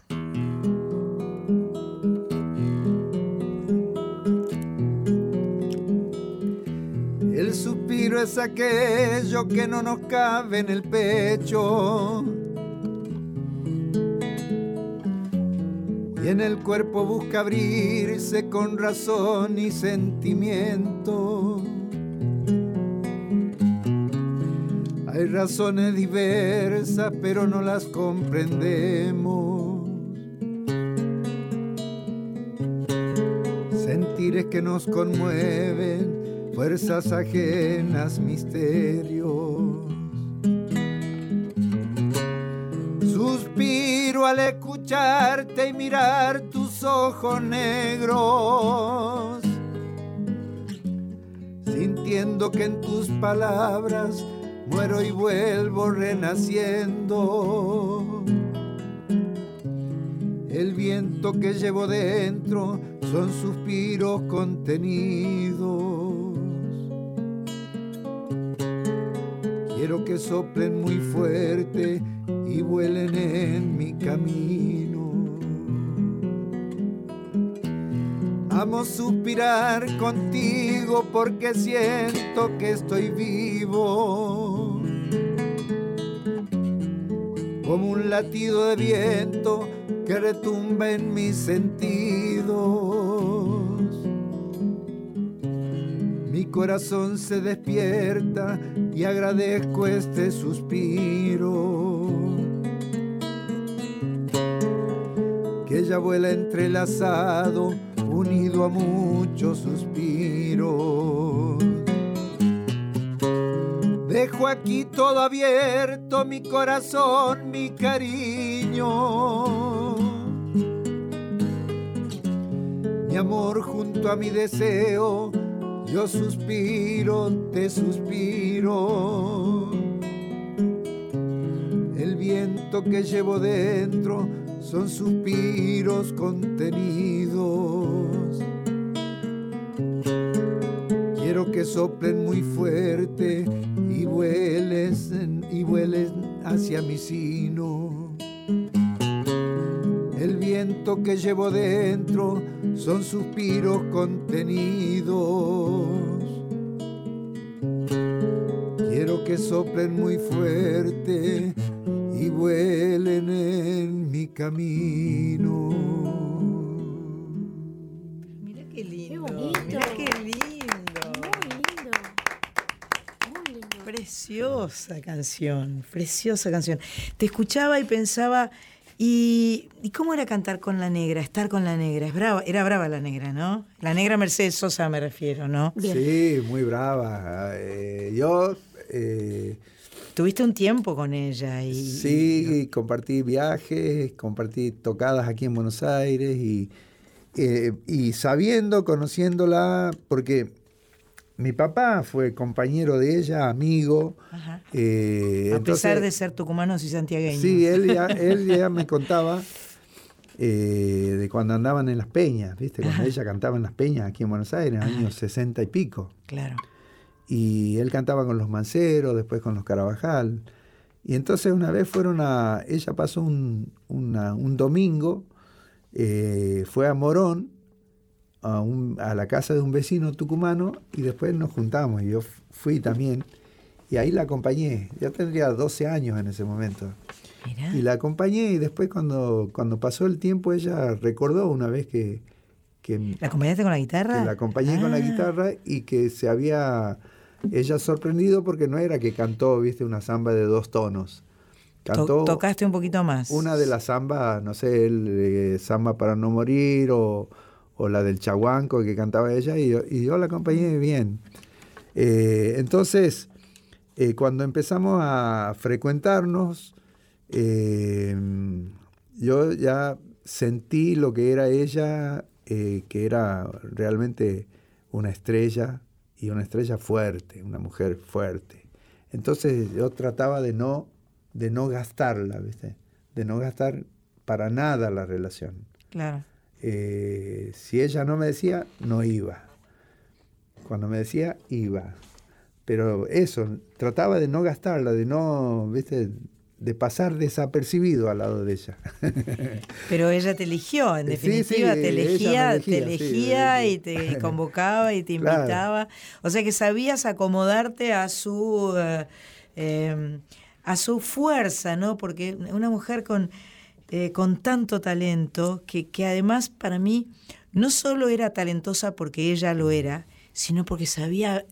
El suspiro es aquello que no nos cabe en el pecho. Y en el cuerpo busca abrirse con razón y sentimiento. Hay razones diversas, pero no las comprendemos. Sentires que nos conmueven, fuerzas ajenas, misterios. Al escucharte y mirar tus ojos negros. sintiendo que en tus palabras muero y vuelvo renaciendo. El viento que llevo dentro son suspiros contenidos. Quiero que soplen muy fuerte y vuelen en mi camino. Amo suspirar contigo porque siento que estoy vivo. Como un latido de viento que retumba en mis sentidos. Mi corazón se despierta y agradezco este suspiro. Que ella vuela entrelazado, unido a muchos suspiros. Dejo aquí todo abierto, mi corazón, mi cariño. Mi amor junto a mi deseo yo suspiro, te suspiro. El viento que llevo dentro son suspiros contenidos. Quiero que soplen muy fuerte y vuelen y hacia mi sino. El viento que llevo dentro son suspiros contenidos. Quiero que soplen muy fuerte y vuelen en mi camino. Mira qué lindo. Qué bonito. Mira qué lindo. Muy lindo. Muy lindo. Preciosa canción, preciosa canción. Te escuchaba y pensaba, ¿y, y cómo era cantar con la negra, estar con la negra? Es brava, era brava la negra, ¿no? La negra Mercedes Sosa me refiero, ¿no? Bien. Sí, muy brava. Eh, yo eh, Tuviste un tiempo con ella y... sí compartí viajes, compartí tocadas aquí en Buenos Aires y, eh, y sabiendo, conociéndola, porque mi papá fue compañero de ella, amigo. Ajá. eh, A entonces- pesar de ser tucumanos y santiagueños. Sí, él ya, él ya me contaba eh, de cuando andaban en las peñas, ¿viste? Cuando ella cantaba en las peñas aquí en Buenos Aires, años sesenta y pico. Claro. Y él cantaba con los Manceros, después con los Carabajal. Y entonces una vez fueron a. Ella pasó un, una- un domingo, eh, fue a Morón, a, un- a la casa de un vecino tucumano, y después nos juntamos. Y yo fui también. Y ahí la acompañé. Ya tendría 12 años en ese momento. Mirá. Y la acompañé y después cuando, cuando pasó el tiempo ella recordó una vez que, que, ¿La acompañaste con la guitarra? que la acompañé con la Ah, guitarra y que se había ella sorprendido porque no era que cantó, viste, una samba de dos tonos. to- Cantó tocaste un poquito más. una de las zambas, no sé, el eh, samba para no morir o, o la del chaguanco que cantaba ella y yo, y yo la acompañé bien. Eh, entonces, eh, cuando empezamos a frecuentarnos, eh, yo ya sentí lo que era ella, que era realmente una estrella y una estrella fuerte, una mujer fuerte. Entonces yo trataba de no, de no gastarla, ¿viste? De no gastar para nada la relación. Claro. Eh, si ella no me decía, no iba. Cuando me decía, iba. Pero eso, trataba de no gastarla, de no, ¿viste? De pasar desapercibido al lado de ella. Pero ella te eligió, en definitiva, sí, te elegía, elegía, te elegía sí. y te convocaba y te Claro. invitaba. O sea que sabías acomodarte a su eh, eh, a su fuerza, ¿no? Porque una mujer con, eh, con tanto talento, que, que además para mí no solo era talentosa porque ella lo era, sino porque sabía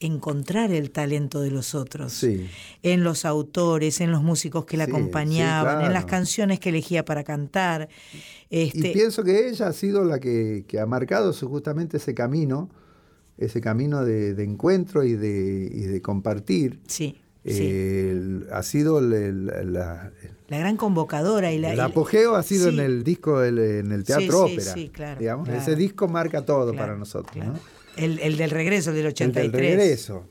encontrar el talento de los otros Sí. en los autores, en los músicos que la Sí, acompañaban, sí, en las canciones que elegía para cantar. Este, Y pienso que ella ha sido la que, que ha marcado justamente ese camino, ese camino de, de encuentro y de, y de compartir. sí, Eh, el- ha sido el, el- la- la gran convocadora y la, el apogeo ha sido sí. en el disco, del- en el teatro Sí, sí, ópera. sí, claro, digamos. claro. Ese disco marca todo Claro, para nosotros. ¿no? El, el del regreso, el del El 83. del regreso.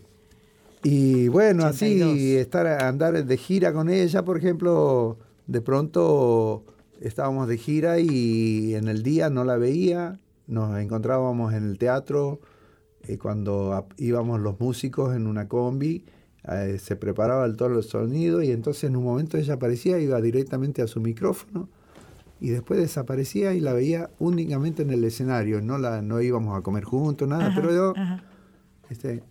Y bueno, 82. así estar andar de gira con ella, por ejemplo, de pronto estábamos de gira y en el día no la veía, nos encontrábamos en el teatro, eh, cuando íbamos los músicos en una combi, eh, se preparaba el todo el sonido y entonces en un momento ella aparecía, iba directamente a su micrófono y después desaparecía y la veía únicamente en el escenario, no la no íbamos a comer juntos, nada, Ajá, pero yo este,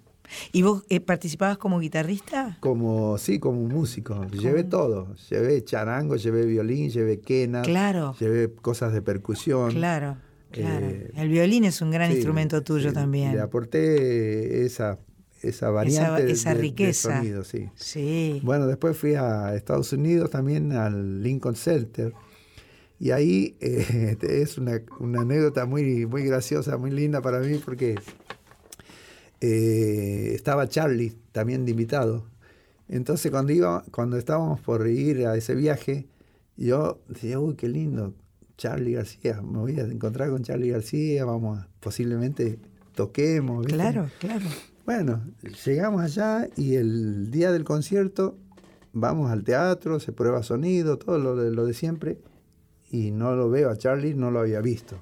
¿Y vos eh, participabas como guitarrista? como, sí, como músico. Llevé todo. Llevé charango, llevé violín, llevé quena. Claro. Llevé cosas de percusión. Claro, claro. Eh, el violín es un gran Sí, instrumento tuyo sí, también. Le aporté esa, esa variante de- esa de- de riqueza. sonido, sí. Sí. Bueno, después fui a Estados Unidos también al Lincoln Center. Y ahí eh, es una, una anécdota muy, muy graciosa, muy linda para mí, porque eh, estaba Charlie también de invitado. Entonces cuando, iba, cuando estábamos por ir a ese viaje, yo decía, uy, qué lindo, Charlie García, me voy a encontrar con Charlie García, vamos a, posiblemente toquemos. ¿viste? Claro, claro. Bueno, llegamos allá y el día del concierto vamos al teatro, se prueba sonido, todo lo de, lo de siempre, y no lo veo a Charlie, no lo había visto.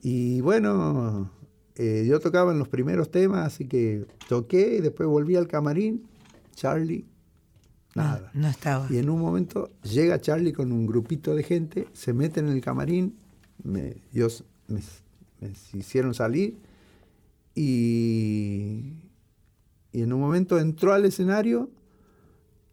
Y bueno, eh, yo tocaba en los primeros temas, así que toqué y después volví al camarín, Charlie, nada. No, no estaba. Y en un momento llega Charlie con un grupito de gente, se mete en el camarín, me, ellos me, me hicieron salir y, y en un momento entró al escenario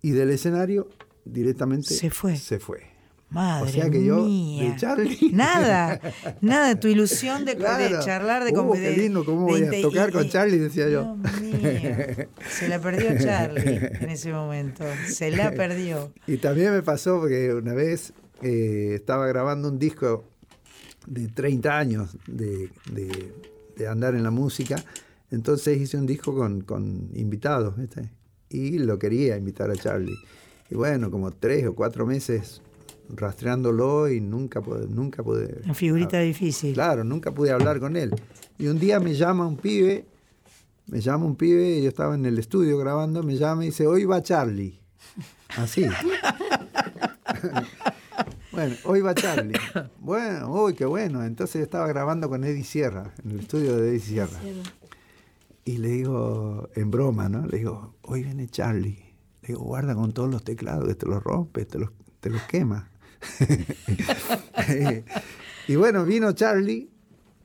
y del escenario directamente Se fue. Se fue. Madre o sea que yo mía. de Charlie Nada, nada, tu ilusión de, de Claro. charlar, de Uh, qué de- lindo, ¿cómo de voy a tocar con Charlie? Decía yo. Dios mío, se la perdió Charlie en ese momento. Se la perdió. Y también me pasó porque una vez eh, estaba grabando un disco de 30 años de, de- de andar en la música, entonces hice un disco con, con invitados, ¿viste? y lo quería invitar a Charlie. Y bueno, como tres o cuatro meses rastreándolo y nunca pude, nunca pude. Una figurita difícil. Claro, nunca pude hablar con él. Y un día me llama un pibe, me llama un pibe, yo estaba en el estudio grabando, me llama y dice, hoy va Charlie. Así. bueno, hoy va Charlie. Bueno, uy, qué bueno. Entonces estaba grabando con Eddie Sierra, en el estudio de Eddie Sierra. Y le digo, en broma, ¿no? Le digo, hoy viene Charlie. Le digo, guarda con todos los teclados, que te los rompes, te los, te los quema. y bueno, vino Charlie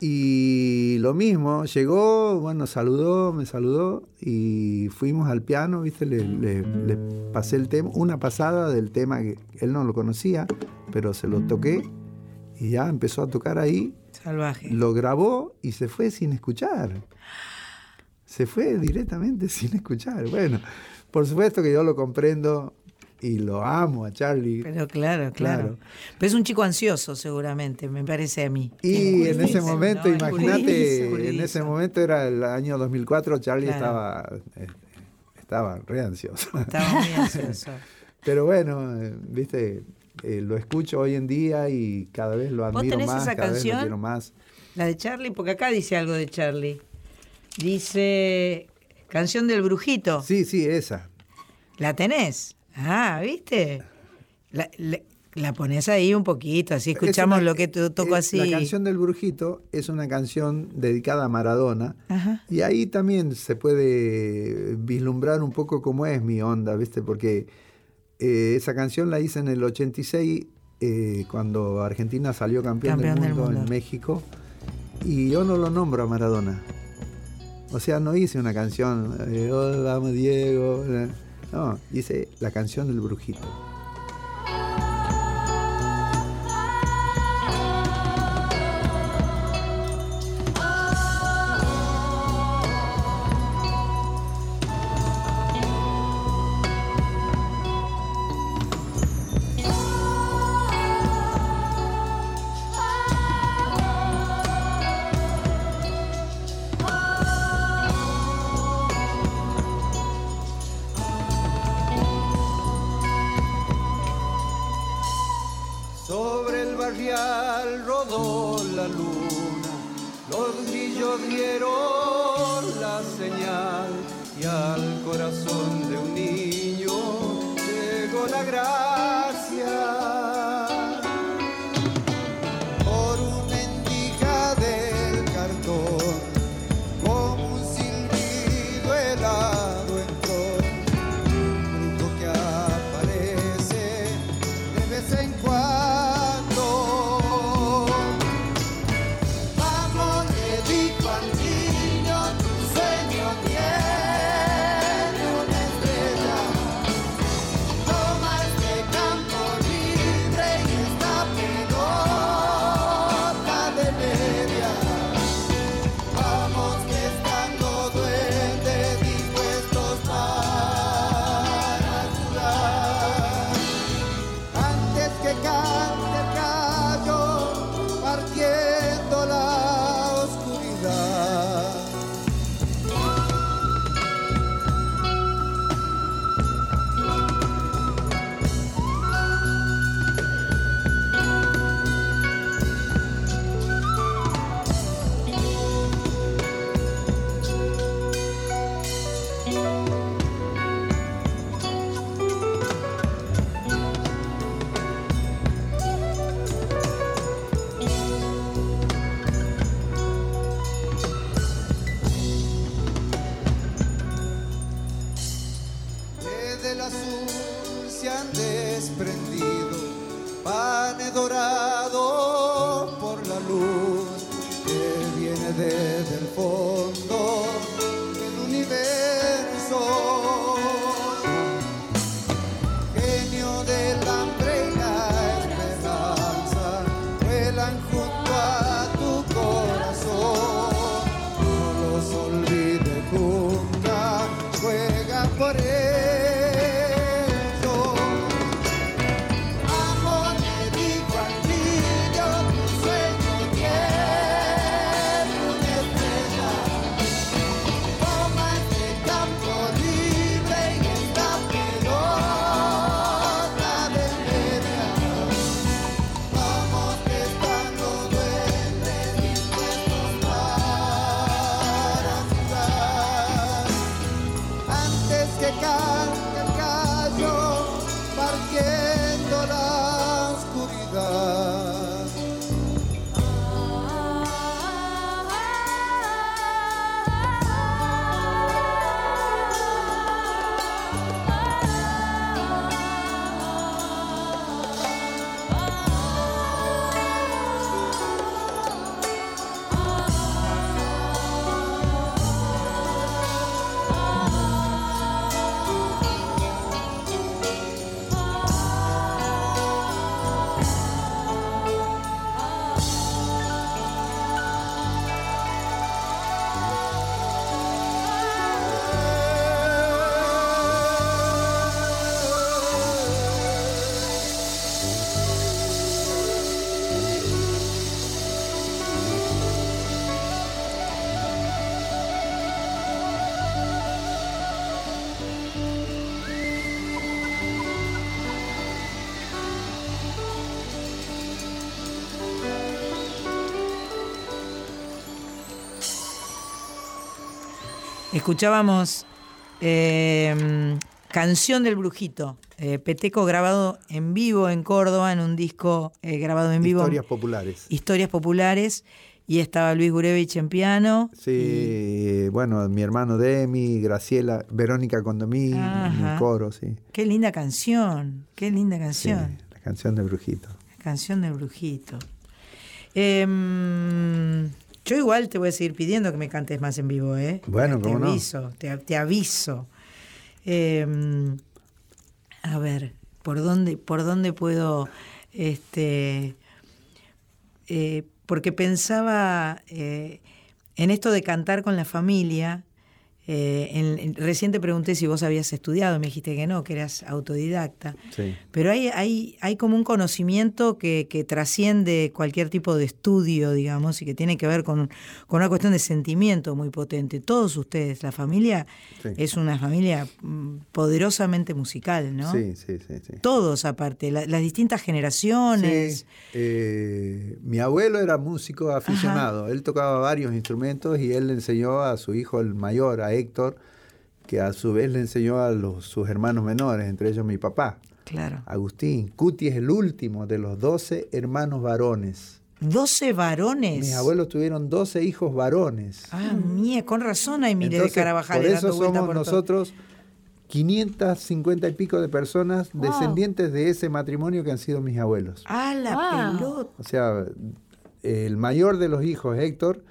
y lo mismo, llegó, bueno, saludó, me saludó y fuimos al piano, ¿viste? Le, le- le pasé el tema, una pasada del tema que él no lo conocía, pero se lo toqué y ya empezó a tocar ahí, Salvaje. lo grabó y se fue sin escuchar. Se fue directamente sin escuchar. Bueno, por supuesto que yo lo comprendo y lo amo a Charlie. Pero claro, claro, Claro. Pero es un chico ansioso, seguramente, me parece a mí. Y en ese momento, ¿no? imagínate, en ese momento era el año 2004, Charlie Claro. estaba, eh, estaba re ansioso. Estaba muy ansioso. Pero bueno, eh, viste, eh, lo escucho hoy en día y cada vez lo ¿Vos admiro tenés más, esa cada vez canción? lo quiero más. La de Charlie, porque acá dice algo de Charlie. Dice, canción del brujito. Sí, sí, esa. ¿La tenés? Ah, ¿viste? La, la- la pones ahí un poquito, así escuchamos Es una- lo que tú toco eh, así. La canción del Brujito es una canción dedicada a Maradona. Ajá. Y ahí también se puede vislumbrar un poco cómo es mi onda, ¿viste? Porque eh, esa canción la hice en el 86, eh, cuando Argentina salió campeón, Campeón del, del mundo en México. Y yo no lo nombro a Maradona. O sea, no hice una canción, eh, "Oh, vamos Diego. eh. No, hice la canción del Brujito. Escuchábamos eh, Canción del Brujito, eh, Peteco grabado en vivo en Córdoba, en un disco eh, grabado en vivo. Historias populares. Historias populares. Y estaba Luis Gurevich en piano. Sí, bueno, mi hermano Demi, Graciela, Verónica Condomí, en coro, sí. Qué linda canción, qué linda sí. canción. La canción de Brujito. Canción del Brujito. Em, yo igual te voy a seguir pidiendo que me cantes más en vivo, ¿eh? Bueno, te cómo no. aviso, te, te aviso. Em, a ver, ¿por dónde, por dónde puedo, este, eh, porque pensaba eh, en esto de cantar con la familia, Eh, recién te pregunté si vos habías estudiado, me dijiste que no, que eras autodidacta. Pero hay, hay, hay como un conocimiento que, trasciende cualquier tipo de estudio, digamos, y que tiene que ver con, una cuestión de sentimiento muy potente. Todos ustedes, la familia es una familia mm, poderosamente musical, ¿no? Sí, sí, sí. Todos aparte, las distintas generaciones. Eh, mi abuelo era músico aficionado, él tocaba varios instrumentos y él le enseñó a su hijo el mayor, a Héctor, que a su vez le enseñó a los, sus hermanos menores, entre ellos mi papá. Claro. Agustín. Cuti es el último de los 12 hermanos varones. ¿12 varones? Mis abuelos tuvieron 12 hijos varones. Ah, mía, con razón hay miles de Carabajal. Por eso somos nosotros 550 y pico de personas descendientes de ese matrimonio que han sido mis abuelos. Ah, la pelota. O sea, el mayor de los hijos, Héctor,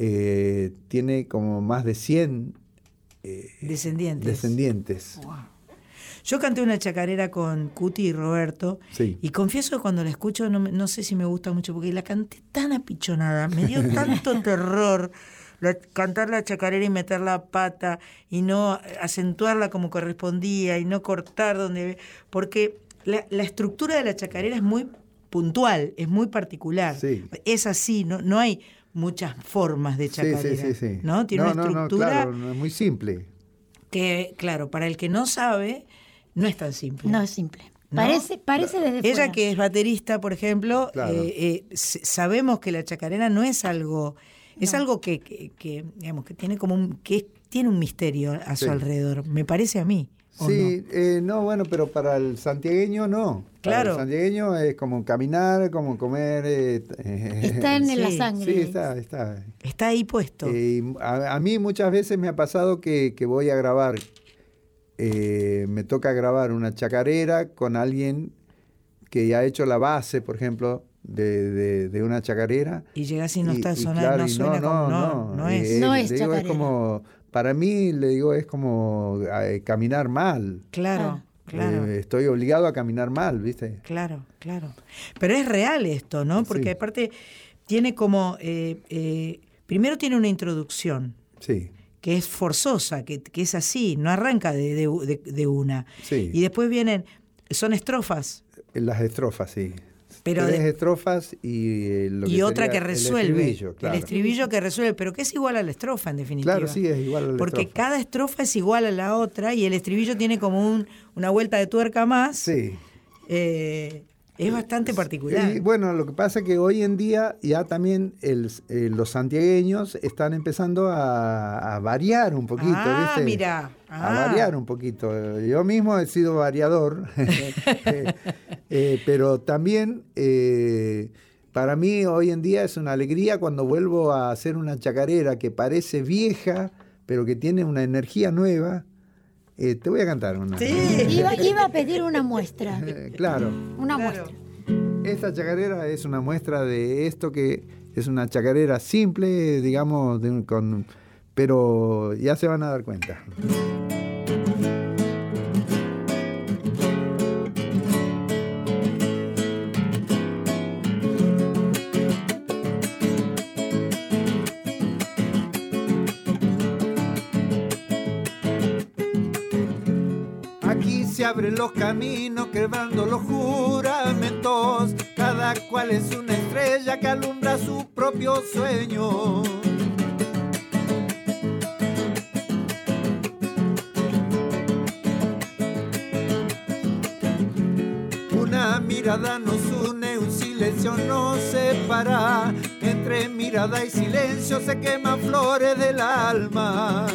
eh, tiene como más de 100 eh, descendientes. descendientes. Yo canté una chacarera con Cuti y Roberto y confieso que cuando la escucho no, sé si me gusta mucho porque la canté tan apichonada, me dio tanto terror cantar la chacarera y meter la pata y no acentuarla como correspondía y no cortar donde... Porque la, la estructura de la chacarera es muy puntual, es muy particular. Es así, no, no hay muchas formas de chacarera. Sí, sí, sí, ¿no? Tiene una estructura. No, es muy simple. Que, claro, para el que no sabe, no es tan simple. No es simple. Parece, parece desde Ella que es baterista, por ejemplo, eh, eh, sabemos que la chacarera no es algo, es algo que, que, digamos, que tiene como un, que tiene un misterio a su alrededor, me parece a mí. Sí, no? Eh, no? bueno, pero para el santiagueño no. Claro. Para el santiagueño es como caminar, como comer. Eh, está en la sangre. Sí, está, está. Está ahí puesto. Eh, a, mí muchas veces me ha pasado que, voy a grabar, me toca grabar una chacarera con alguien que ya ha hecho la base, por ejemplo, de, de, una chacarera. Y llegas y no está sonando, no suena no, como, no, no, es. no es, chacarera. es como para mí, le digo, es como eh, caminar mal. Claro, ah. Claro. Eh, estoy obligado a caminar mal, ¿viste? Claro, claro. Pero es real esto, ¿no? Porque aparte tiene como, eh, primero tiene una introducción. Sí. Que es forzosa, que, es así, no arranca de, de una. Sí. Y después vienen, son estrofas. Las estrofas, sí. Pero Tres estrofas y eh, y otra que resuelve. El estribillo, el estribillo, que resuelve, pero que es igual a la estrofa en definitiva. Claro, sí, es igual a la Porque cada estrofa es igual a la otra y el estribillo tiene como un, una vuelta de tuerca más. Sí. Eh, es bastante particular. Y bueno, lo que pasa es que hoy en día ya también el, eh, los santiagueños están empezando a, variar un poquito, ah, mira. A variar un poquito. Yo mismo he sido variador, eh, eh, pero también para mí hoy en día es una alegría cuando vuelvo a hacer una chacarera que parece vieja, pero que tiene una energía nueva eh, te voy a cantar una. Sí. Iba, a pedir una muestra. claro. Una muestra. Esta chacarera es una muestra de esto que es una chacarera simple, digamos, con, pero ya se van a dar cuenta. Los caminos, quebrando los juramentos. Cada cual es una estrella que alumbra su propio sueño. Una mirada nos une, un silencio nos separa. Entre mirada y silencio se queman flores del alma.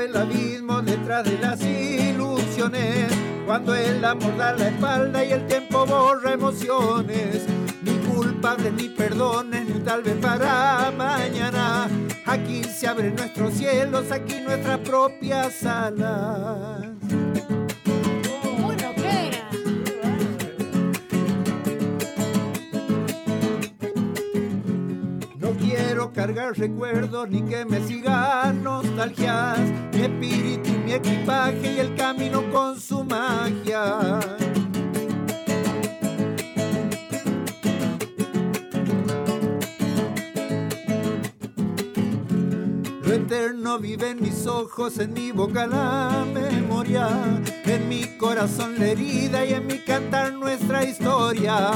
El abismo detrás de las ilusiones. Cuando el amor da la espalda y el tiempo borra emociones. Ni culpables ni perdones, ni tal vez para mañana. Aquí se abren nuestros cielos, aquí nuestras propias alas. cargar recuerdos ni que me sigan nostalgias. Mi espíritu y mi equipaje y el camino con su magia. Lo eterno vive en mis ojos, en mi boca la memoria, en mi corazón la herida y en mi cantar nuestra historia.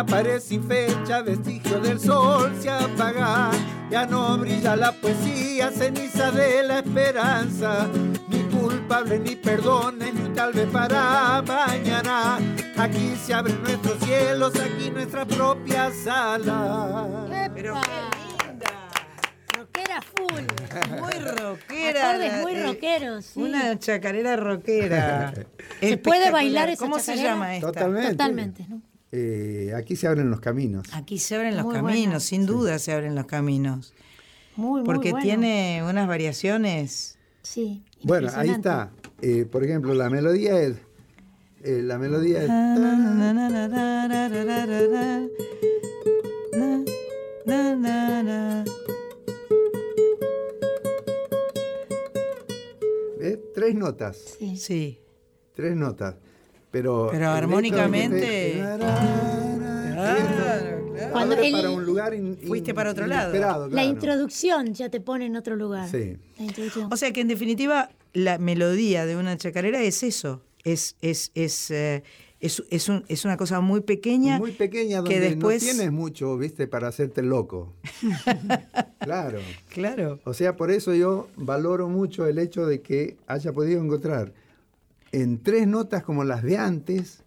Una pared sin fecha, vestigio del sol se apaga. Ya no brilla la poesía, ceniza de la esperanza. Ni culpable, ni perdones, ni tal vez para mañana. Aquí se abren nuestros cielos, aquí nuestra propia sala. Pero qué linda. Rockera full. Muy rockera. Acordes muy rockeros. sí. Una chacarera rockera. ¿Se puede bailar esa ¿Cómo se llama esta? Totalmente. Totalmente, ¿no? aquí se abren los caminos. Aquí se abren los caminos, sin duda se abren los caminos. Muy, Porque muy tiene unas variaciones. Sí. Bueno, ahí está. Por ejemplo, la melodía es. La melodía es. Tres notas. Sí. sí. Tres notas. Pero. Armónicamente- Claro, Cuando para un lugar in- in- Fuiste para otro lado. La introducción ya te pone en otro lugar. Sí. La. O sea que en definitiva la melodía de una chacarera es eso. Es, es, es, eh, es, es, un- es una cosa muy pequeña. Muy pequeña donde que después. no tienes mucho, viste, para hacerte loco. claro. Claro. O sea, por eso yo valoro mucho el hecho de que haya podido encontrar en tres notas como las de antes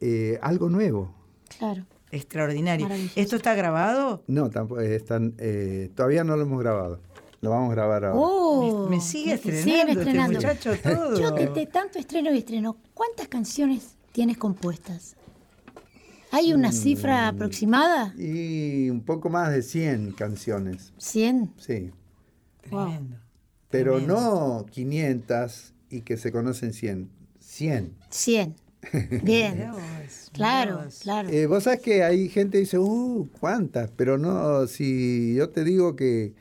eh, algo nuevo. Claro. Extraordinario. ¿Esto está grabado? No, tampoco eh, están, eh, todavía no lo hemos grabado. Lo vamos a grabar ahora. Oh, Me sigue siguen estrenando este estrenando. muchacho todo. Yo de, de tanto estreno y estreno, ¿cuántas canciones tienes compuestas? ¿Hay una Mm. cifra aproximada? Y un poco más de 100 canciones, ¿100? sí. Tremendo. Pero no 500 y que se conocen 100. 100. 100. Bien. Dios, Claro, Dios. claro. Eh, Vos sabés que hay gente que dice, uh, ¿cuántas? Pero no, si yo te digo que,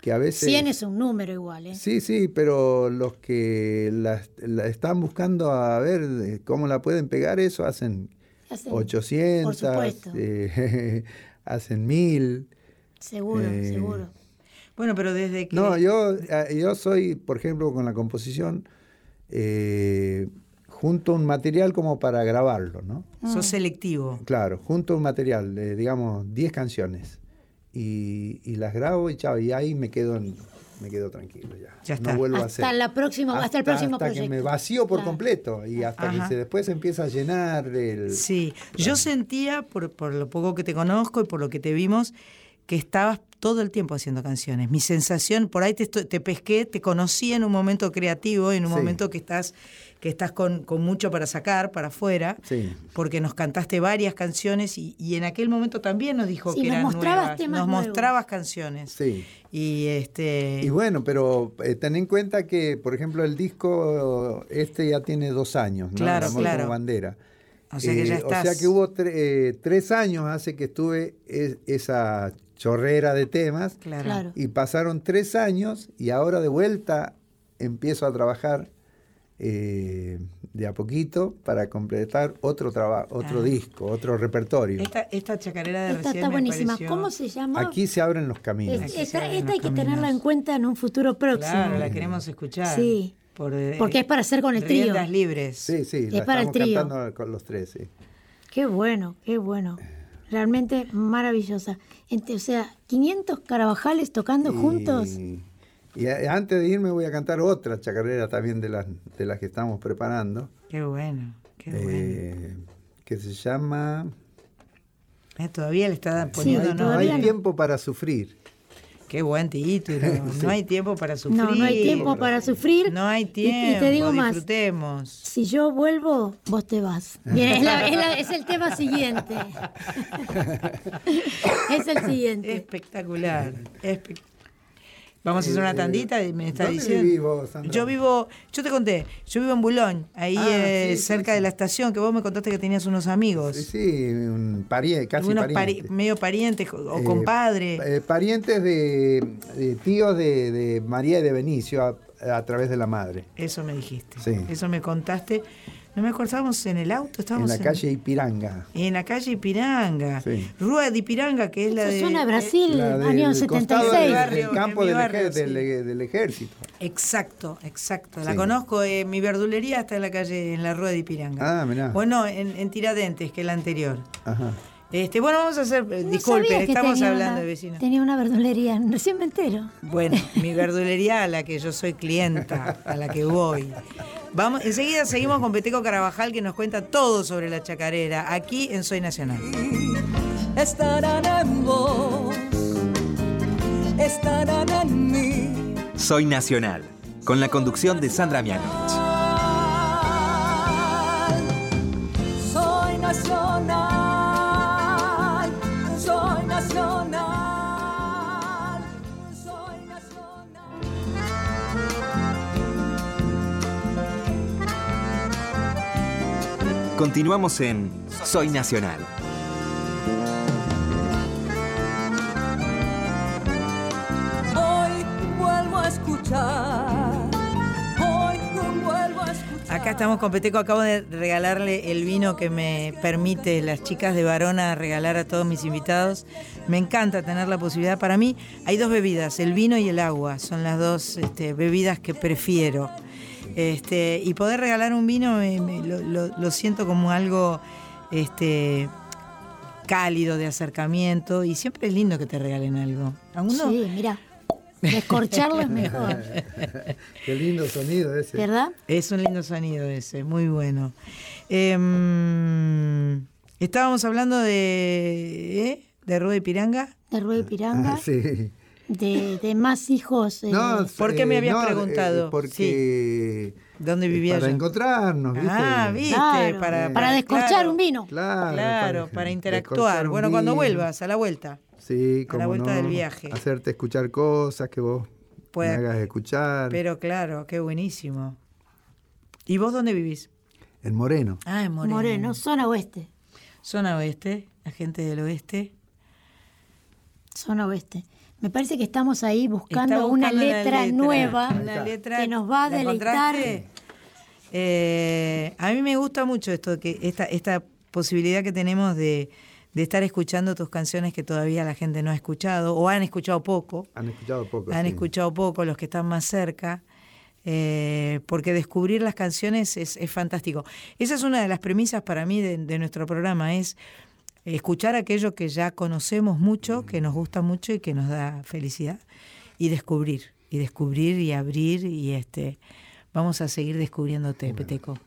que a veces... 100 es un número igual, ¿eh? Sí, sí, pero los que la, la están buscando a ver cómo la pueden pegar, eso hacen Hacen- 800, Por supuesto. eh, hacen 1000. Seguro, Eh, seguro. Bueno, pero desde que. No, yo, eh, yo soy, por ejemplo, con la composición, eh, junto un material como para grabarlo, ¿no? Sos selectivo. Claro, junto un material, de, digamos, 10 canciones. Y, y las grabo y chao, y ahí me quedo, en- me quedo tranquilo ya. Ya está. No vuelvo a Hasta, hacer. la próxima, hasta, el próximo hasta proyecto. que me vacío por Claro. completo y hasta Ajá. que se, después se empieza a llenar el... Sí, yo sentía, por, por lo poco que te conozco y por lo que te vimos, que estabas todo el tiempo haciendo canciones. Mi sensación, por ahí te, estoy- te pesqué, te conocí en un momento creativo, en un Sí. momento que estás, que estás con, con mucho para sacar, para afuera, Sí. porque nos cantaste varias canciones y, y en aquel momento también nos dijo Sí, que nos eran mostrabas nuevas. temas nos nuevos. mostrabas canciones. Sí. Y este Y bueno, pero eh, ten en cuenta que, por ejemplo, el disco este ya tiene dos años, ¿no? Claro, amor claro. como bandera. O sea que ya Eh, O estás- sea que hubo tre- eh, tres años hace que estuve es- esa chorrera de temas claro. Claro. y pasaron tres años y ahora de vuelta empiezo a trabajar eh, de a poquito para completar otro trabajo, otro Ah. disco, otro repertorio. Esta, esta chacarera de Esta recién está buenísima. pareció- ¿Cómo se llama? Aquí se abren los caminos. Es- esta abren esta los hay que caminos. tenerla en cuenta en un futuro próximo. Claro, la queremos escuchar. Sí. Por, eh, Porque es para hacer con el trío. riendas libres. Sí, sí, Es la para el estamos trío. cantando con los tres, sí. Qué bueno, qué bueno. Realmente maravillosa. O sea, 500 carabajales tocando juntos. Y, y a- antes de irme voy a cantar otra chacarera también de las, de las que estamos preparando, Qué bueno, qué bueno. eh, que se llama Eh, todavía le está Sí, poniendo No hay todavía no. tiempo para sufrir. Qué buen título. No hay tiempo para sufrir. No, no hay tiempo para sufrir. No hay Y- y tiempo. te digo más. Disfrutemos. Si yo vuelvo, vos te vas. Bien, es, la- es la- es el tema siguiente. es el siguiente. Espectacular. espe- Vamos a hacer una tandita y me está ¿Dónde diciendo. vivís vos, Sandra? Yo vivo, yo te conté, yo vivo en Boulogne, ahí Ah, eh, sí, cerca sí. de la estación, que vos me contaste que tenías unos amigos. Sí, sí, un pariente, casi unos pariente. pari- medio parientes o Eh, compadre. eh, parientes de, de tíos de, de María y de Benicio a, a través de la madre. Eso me dijiste. Sí. Eso me contaste. No me acuerdo, estábamos en el auto, En estábamos la calle Ipiranga. En la calle Ipiranga. Sí. Rúa de Ipiranga, que es la Eso de... suena a Brasil, año costado 76. del, Barrio, del campo en del, barrio, ejer- sí. del- del ejército. Exacto, exacto. La Sí. conozco, eh, mi verdulería está en la calle, en la Rúa de Ipiranga. Ah, mirá. Bueno, en, en Tiradentes, que es la anterior. Ajá. Este, bueno, vamos a hacer, eh, No disculpen, estamos hablando una- de vecinos. Tenía una verdulería, recién me entero. Bueno, mi verdulería a la que yo soy clienta, a la que voy. Vamos, enseguida seguimos con Peteco Carabajal que nos cuenta todo sobre la chacarera, aquí en Soy Nacional. estarán en vos, estarán en mí. Soy Nacional, con la conducción de Sandra Mianovich. Continuamos en Soy Nacional. Hoy vuelvo a escuchar, hoy vuelvo a escuchar. Acá estamos con Peteco, acabo de regalarle el vino que me permite las chicas de Varona regalar a todos mis invitados. Me encanta tener la posibilidad. Para mí hay dos bebidas, el vino y el agua, son las dos este, bebidas que prefiero. Este, y poder regalar un vino me- me- lo, lo- lo siento como algo este, cálido de acercamiento y siempre es lindo que te regalen algo. A uno- Sí, mira, descorcharlo es mejor, Qué lindo sonido ese. ¿verdad? Es un lindo sonido ese, muy bueno. Em, estábamos hablando de. ¿eh? ¿De Rueda y Piranga? De Rueda y Piranga, Ah, sí. De, de más hijos. eh, No, ¿Por qué me eh, habías no, eh, preguntado? porque ¿Dónde eh, vivía para yo? encontrarnos, ¿viste? Ah, viste, claro, para, para, descorchar claro, un vino. Claro, Claro, para interactuar. Bueno, cuando vino. vuelvas, a la vuelta. Sí, a la como vuelta no, del viaje. Hacerte escuchar cosas que vos Pueda- me hagas escuchar. Pero claro, qué buenísimo. ¿Y vos dónde vivís? En Moreno. Ah, en Moreno. Moreno, zona oeste. Zona oeste, la gente del oeste. Zona oeste. Me parece que estamos ahí buscando, una letra, nueva una letra que nos va a ¿La deleitar. Eh, a mí me gusta mucho esto, que esta, esta posibilidad que tenemos de, de estar escuchando tus canciones que todavía la gente no ha escuchado o han escuchado poco. Han escuchado poco. han sí. escuchado poco los que están más cerca, eh, porque descubrir las canciones es, es fantástico. Esa es una de las premisas para mí de, de nuestro programa, es escuchar aquello que ya conocemos mucho, que nos gusta mucho y que nos da felicidad, y descubrir, y descubrir y abrir, y este vamos a seguir descubriéndote, Peteco.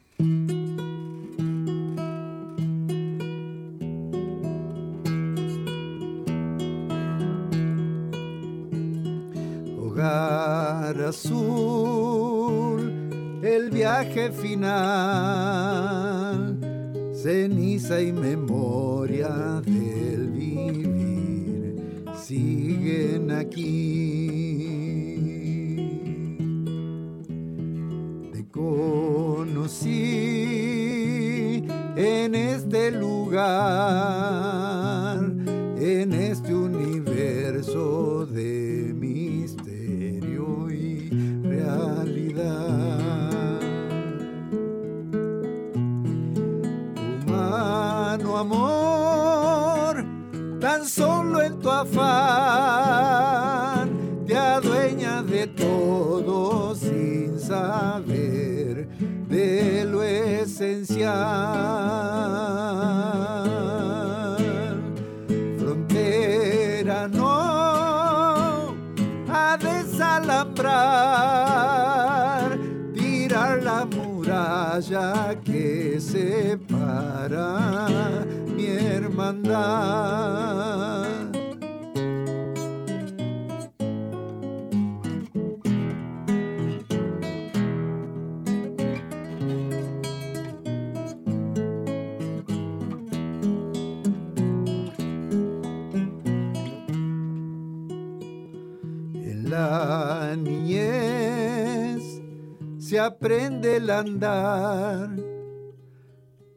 Hogar azul, el viaje final, ceniza y memoria del vivir siguen aquí. Andar.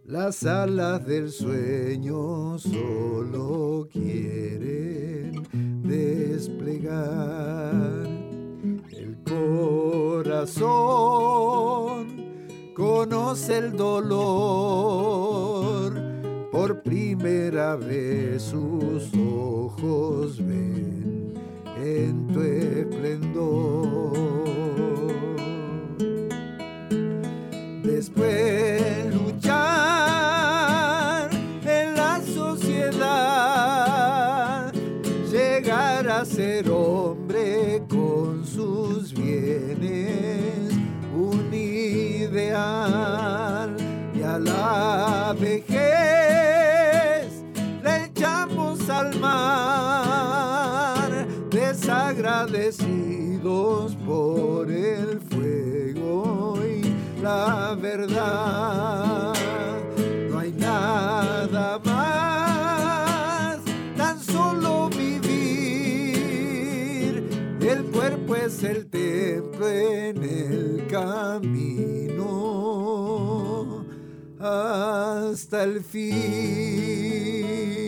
Las alas del sueño solo quieren desplegar el corazón. Conoce el dolor, por primera vez sus ojos ven en tu esplendor. Después luchar en la sociedad, llegar a ser hombre con sus bienes, un ideal y a la vejez le echamos al mar, la verdad. No hay nada más, tan solo vivir. El cuerpo es el templo en el camino hasta el fin.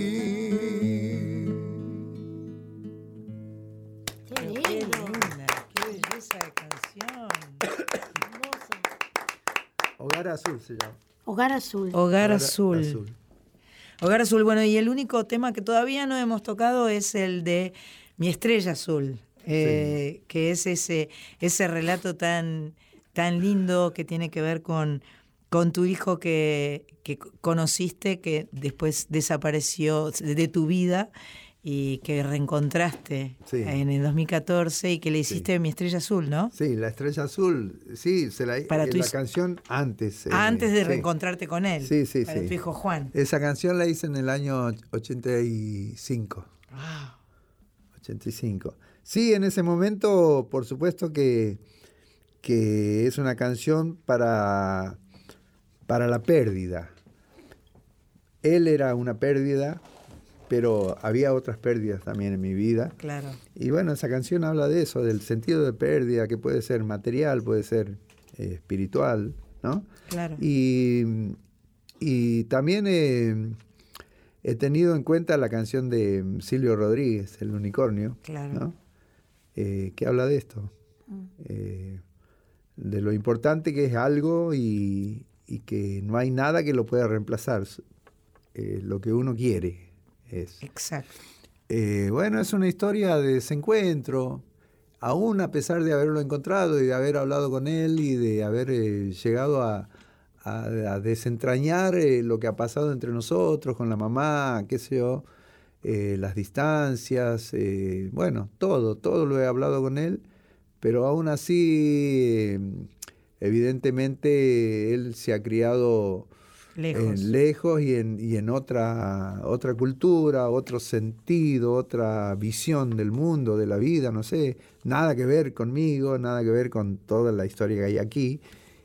Hogar azul se llama. Hogar azul. Hogar Hogar azul. Hogar azul, bueno, y el único tema que todavía no hemos tocado es el de Mi estrella azul, eh, que es ese, ese relato tan, tan lindo que tiene que ver con, con tu hijo que, que conociste, que después desapareció de tu vida y que reencontraste Sí. en el 2014 y que le hiciste Mi estrella azul, ¿no? Sí, la estrella azul, sí, se la, Para tu la hijo- canción antes. eh, Antes de sí. reencontrarte con él. Sí, sí, para sí. tu hijo Juan. Esa canción la hice en el año 85. Wow. 85. Sí, en ese momento, por supuesto que, que es una canción para, para la pérdida. Él era una pérdida, pero había otras pérdidas también en mi vida. Claro. Y bueno, esa canción habla de eso, del sentido de pérdida, que puede ser material, puede ser eh, espiritual, ¿no? Claro. Y, y también eh, he tenido en cuenta la canción de Silvio Rodríguez, El Unicornio, Claro. ¿no? Eh, que habla de esto, eh, de lo importante que es algo y, y que no hay nada que lo pueda reemplazar. Lo que uno quiere es. Exacto. Eh, bueno, es una historia de desencuentro, aún a pesar de haberlo encontrado y de haber hablado con él y de haber eh, llegado a, a- a desentrañar eh, lo que ha pasado entre nosotros, con la mamá, qué sé yo, las distancias, bueno, todo, todo lo he hablado con él, pero aún así, evidentemente, él se ha criado Lejos. en lejos y en, y en otra, otra cultura, otro sentido, otra visión del mundo, de la vida, no sé, nada que ver conmigo, nada que ver con toda la historia que hay aquí.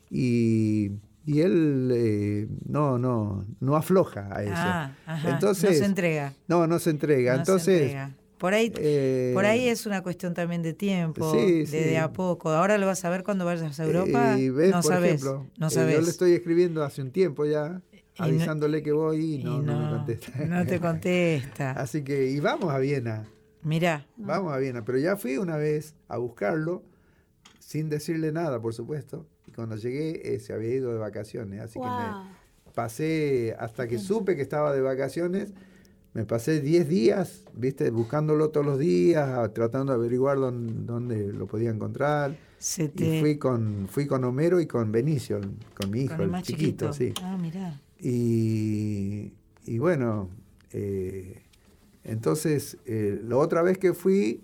Y, y él eh, no, no, no afloja a eso. Ah, ajá. Entonces, no se entrega. No, no se entrega. no se Entonces, entrega. Por ahí, eh, por ahí es una cuestión también de tiempo, Sí, de, sí. de a poco. Ahora lo vas a ver cuando vayas a Europa. eh, ves, no por sabes. ejemplo, no eh, sabes. yo le estoy escribiendo hace un tiempo ya, no- avisándole que voy y no, Y no me contesta. No te contesta. Así que, y vamos a Viena. Mirá. Vamos a Viena, pero ya fui una vez a buscarlo sin decirle nada, por supuesto. Y cuando llegué eh, se había ido de vacaciones, así que me pasé hasta que supe que estaba de vacaciones, me pasé 10 días, viste, buscándolo todos los días, tratando de averiguar dónde, dónde lo podía encontrar. Se Y te. fui con fui con Homero y con Benicio, con mi hijo, con el más chiquito, chiquito. sí. Ah, mirá. Y, y bueno, eh, entonces, eh, la otra vez que fui,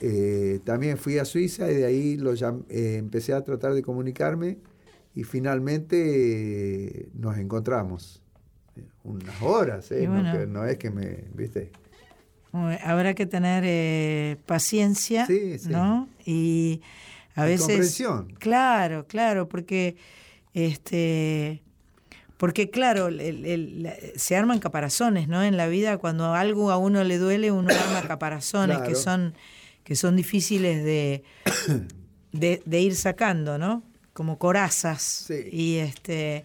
eh, también fui a Suiza y de ahí lo eh, empecé a tratar de comunicarme y finalmente nos encontramos. Unas horas, ¿eh? No, bueno. que- no es que me, ¿viste? Habrá que tener eh, paciencia, Sí, sí. ¿no? Y a Y veces. comprensión. Claro, claro, porque este. Porque claro, el- el- la- se arman caparazones, ¿no? En la vida, cuando algo a uno le duele, uno arma caparazones que son que son difíciles de, de, de ir sacando, ¿no? Como corazas. Sí. Y este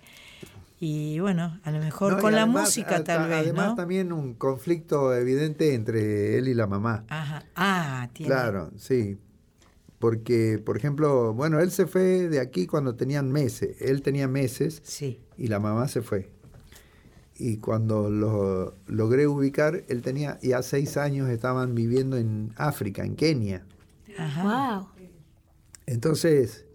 y bueno, a lo mejor No, con la música a- tal vez, Además ¿no? también un conflicto evidente entre él y la mamá. Ajá. Ah, tiene. Claro, sí. porque, por ejemplo, bueno, él se fue de aquí cuando tenían meses. Él tenía meses Sí. y la mamá se fue. Y cuando lo logré ubicar, él tenía ya seis años, estaban viviendo en África, en Kenia. Ajá. Wow. Entonces,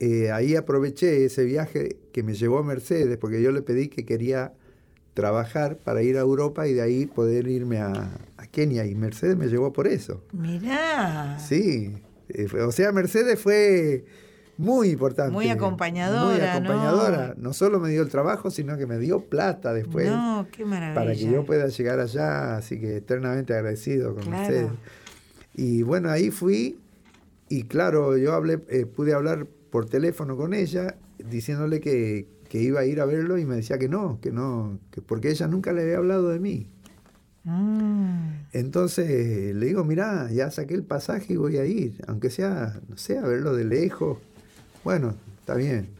eh, ahí aproveché ese viaje que me llevó a Mercedes, porque yo le pedí que quería trabajar para ir a Europa y de ahí poder irme a, a Kenia. Y Mercedes me llevó por eso. Mirá. Sí, eh, o sea, Mercedes fue muy importante. Muy acompañadora, Muy ¿no? acompañadora. ¿no? solo me dio el trabajo, sino que me dio plata después. no, qué maravilla. para que yo pueda llegar allá, así que eternamente agradecido con Claro. Mercedes. Y bueno, ahí fui y claro, yo hablé, eh, pude hablar por teléfono con ella diciéndole que, que iba a ir a verlo y me decía que no, que no, que porque ella nunca le había hablado de mí. Mm, Entonces le digo, mirá, ya saqué el pasaje y voy a ir, aunque sea, no sé, a verlo de lejos. Bueno, está bien.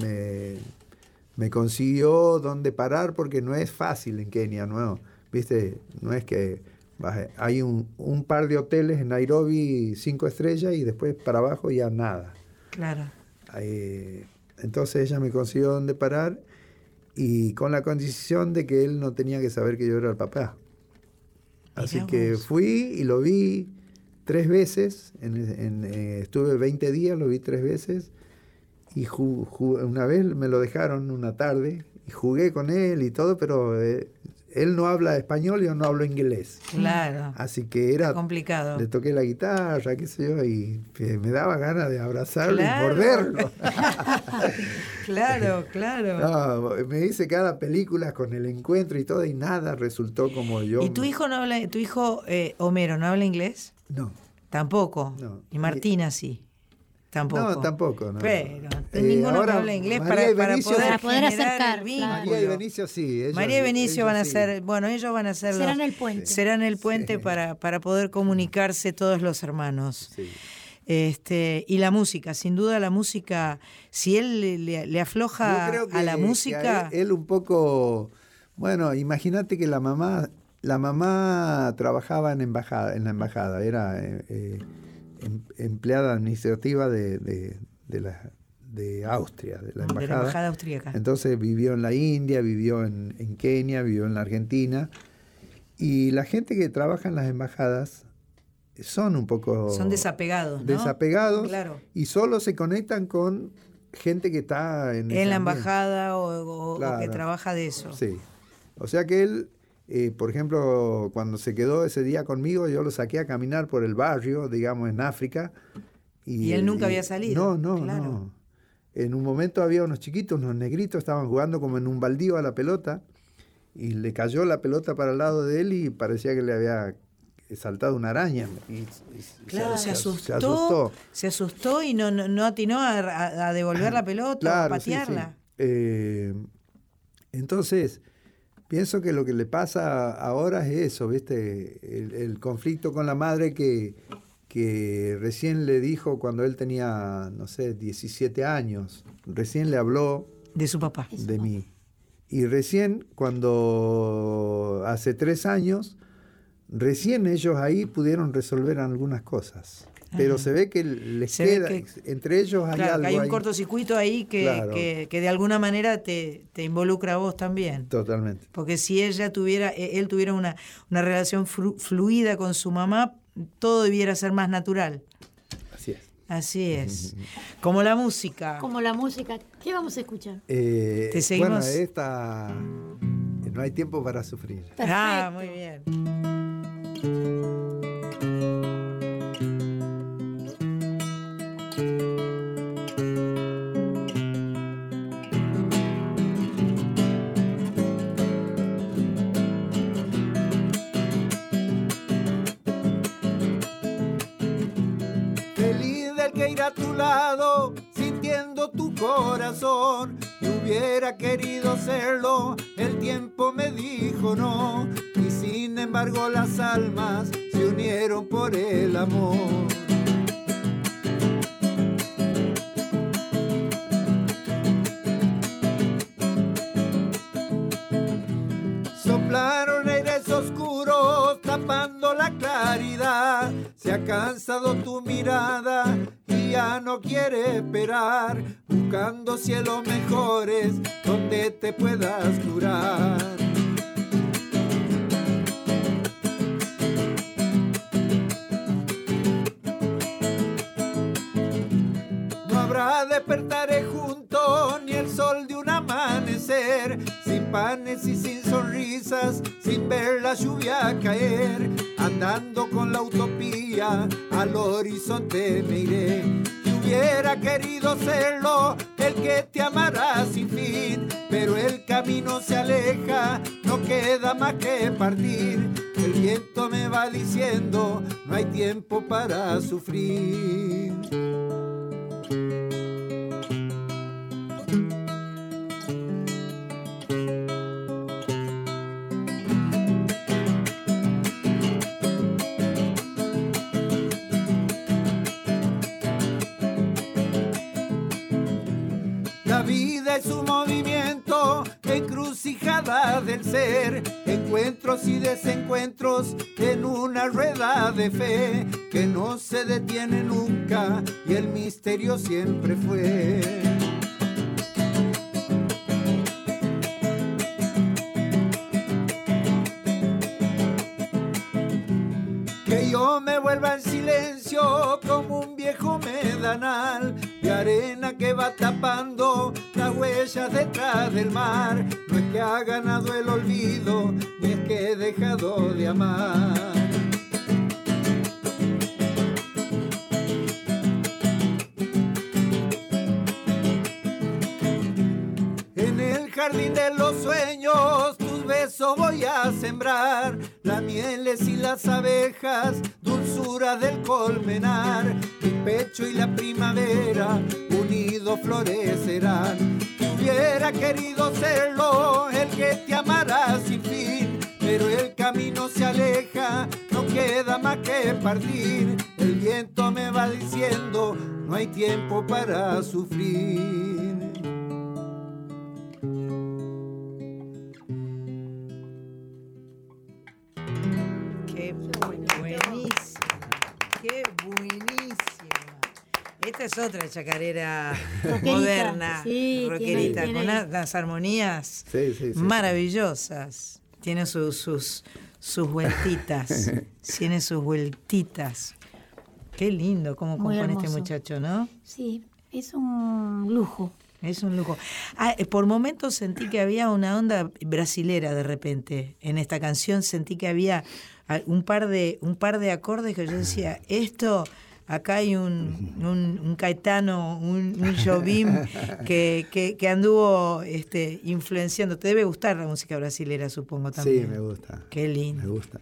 Me, me consiguió dónde parar porque no es fácil en Kenia, ¿no? Viste, no es que hay un, un par de hoteles en Nairobi, cinco estrellas, y después para abajo ya nada. Claro. Eh, entonces ella me consiguió dónde parar y con la condición de que él no tenía que saber que yo era el papá. Así Mirá que vos. fui y lo vi tres veces, en- en, eh, estuve 20 días, lo vi tres veces y ju- ju- una vez me lo dejaron una tarde y jugué con él y todo, pero eh, él no habla español y yo no hablo inglés. Claro. Así que era Complicado. le toqué la guitarra, qué sé yo, y me daba ganas de abrazarlo Claro. y morderlo. Claro, claro. No, me hice cada película con el encuentro y todo, y nada resultó como yo. ¿Y tu hijo no habla, tu hijo eh, Homero no habla inglés? No, Tampoco. No. Y Martina sí. Tampoco. no, tampoco. No. Pero Eh, ninguno ahora, que habla inglés María para, para Benicio poder. Para poder acercar, el vínculo. claro. María y Benicio sí. ellos- María y Benicio ellos van a sí. ser, bueno, ellos van a ser Serán los- el puente. serán el puente para, para poder comunicarse todos los hermanos. Sí. Este, y la música, sin duda la música, si él le, le- le afloja Yo creo que- a la que música, él, él un poco, bueno, imagínate que la mamá, la mamá trabajaba en embajada, en la embajada, era eh, eh, em- empleada administrativa de, de, de la de Austria, de la de la embajada. austríaca. Entonces vivió en la India, vivió en, en Kenia, vivió en la Argentina. Y la gente que trabaja en las embajadas son un poco Son desapegados, ¿no? desapegados Claro. y solo se conectan con gente que está en, En la ambiente. embajada o, o- o que trabaja de eso. Sí. O sea que él, eh, por ejemplo, cuando se quedó ese día conmigo, yo lo saqué a caminar por el barrio, digamos, en África. Y él nunca había salido, No, no, claro. no. En un momento había unos chiquitos, unos negritos, estaban jugando como en un baldío a la pelota y le cayó la pelota para el lado de él y parecía que le había saltado una araña. Y, y- Claro, se, asustó, se asustó. se asustó y no, no, no atinó a, a- a devolver la pelota o Claro, sí, sí. patearla. Eh, entonces, pienso que lo que le pasa ahora es eso, ¿viste? El, el conflicto con la madre que, que recién le dijo cuando él tenía, no sé, 17 años, recién le habló De su papá. de mí. Y recién, cuando hace tres años, recién ellos ahí pudieron resolver algunas cosas. Pero se ve que les Se queda, que- entre ellos hay Claro, que algo hay un ahí. cortocircuito ahí que, Claro. que, que de alguna manera te, te involucra a vos también. Totalmente. Porque si ella tuviera, e- él tuviera una, una relación flu- fluida con su mamá, todo debiera ser más natural. Así es. Así es. Como la música. Como la música. ¿Qué vamos a escuchar? Eh, Te seguimos. Bueno, esta. No hay tiempo para sufrir. Ah, Perfecto. muy bien. Hubiera querido serlo, el tiempo me dijo no. Y sin embargo las almas se unieron por el amor. Soplaron aires oscuros tapando la claridad Se ha cansado tu mirada no quiere esperar, buscando cielos mejores donde te puedas curar. No habrá despertaré juntos ni el sol de un amanecer, sin panes y sin sonrisas, sin ver la lluvia caer, andando con la utopía al horizonte me iré. Hubiera querido serlo, el que te amará sin fin, pero el camino se aleja, no queda más que partir. El viento me va diciendo, no hay tiempo para sufrir. Es un movimiento, encrucijada del ser, encuentros y desencuentros en una rueda de fe que no se detiene nunca y el misterio siempre fue. Vuelva en silencio como un viejo medanal de arena que va tapando las huellas detrás del mar. No es que ha ganado el olvido, ni es que he dejado de amar. En el jardín de los sueños tus besos voy a sembrar, las mieles y las abejas, dulzura del colmenar, mi pecho y la primavera unidos florecerán. Si hubiera querido serlo, el que te amará sin fin, pero el camino se aleja, no queda más que partir. El viento me va diciendo, no hay tiempo para sufrir. Qué buenísimo. Esta es otra chacarera moderna, sí, rockerita, tiene- con unas armonías Sí, sí, sí. maravillosas. Tiene sus, sus, sus vueltitas. tiene sus vueltitas. Qué lindo cómo Muy compone este muchacho, ¿no? Sí, es un lujo. Es un lujo. Ah, eh, por momentos sentí que había una onda brasilera de repente. En esta canción sentí que había ah, un par de, un par de acordes que yo decía, esto, acá hay un, un, un Caetano, un, un Jobim que, que, que anduvo este, influenciando. Te debe gustar la música brasilera, supongo también. Sí, me gusta. Qué lindo. Me gusta.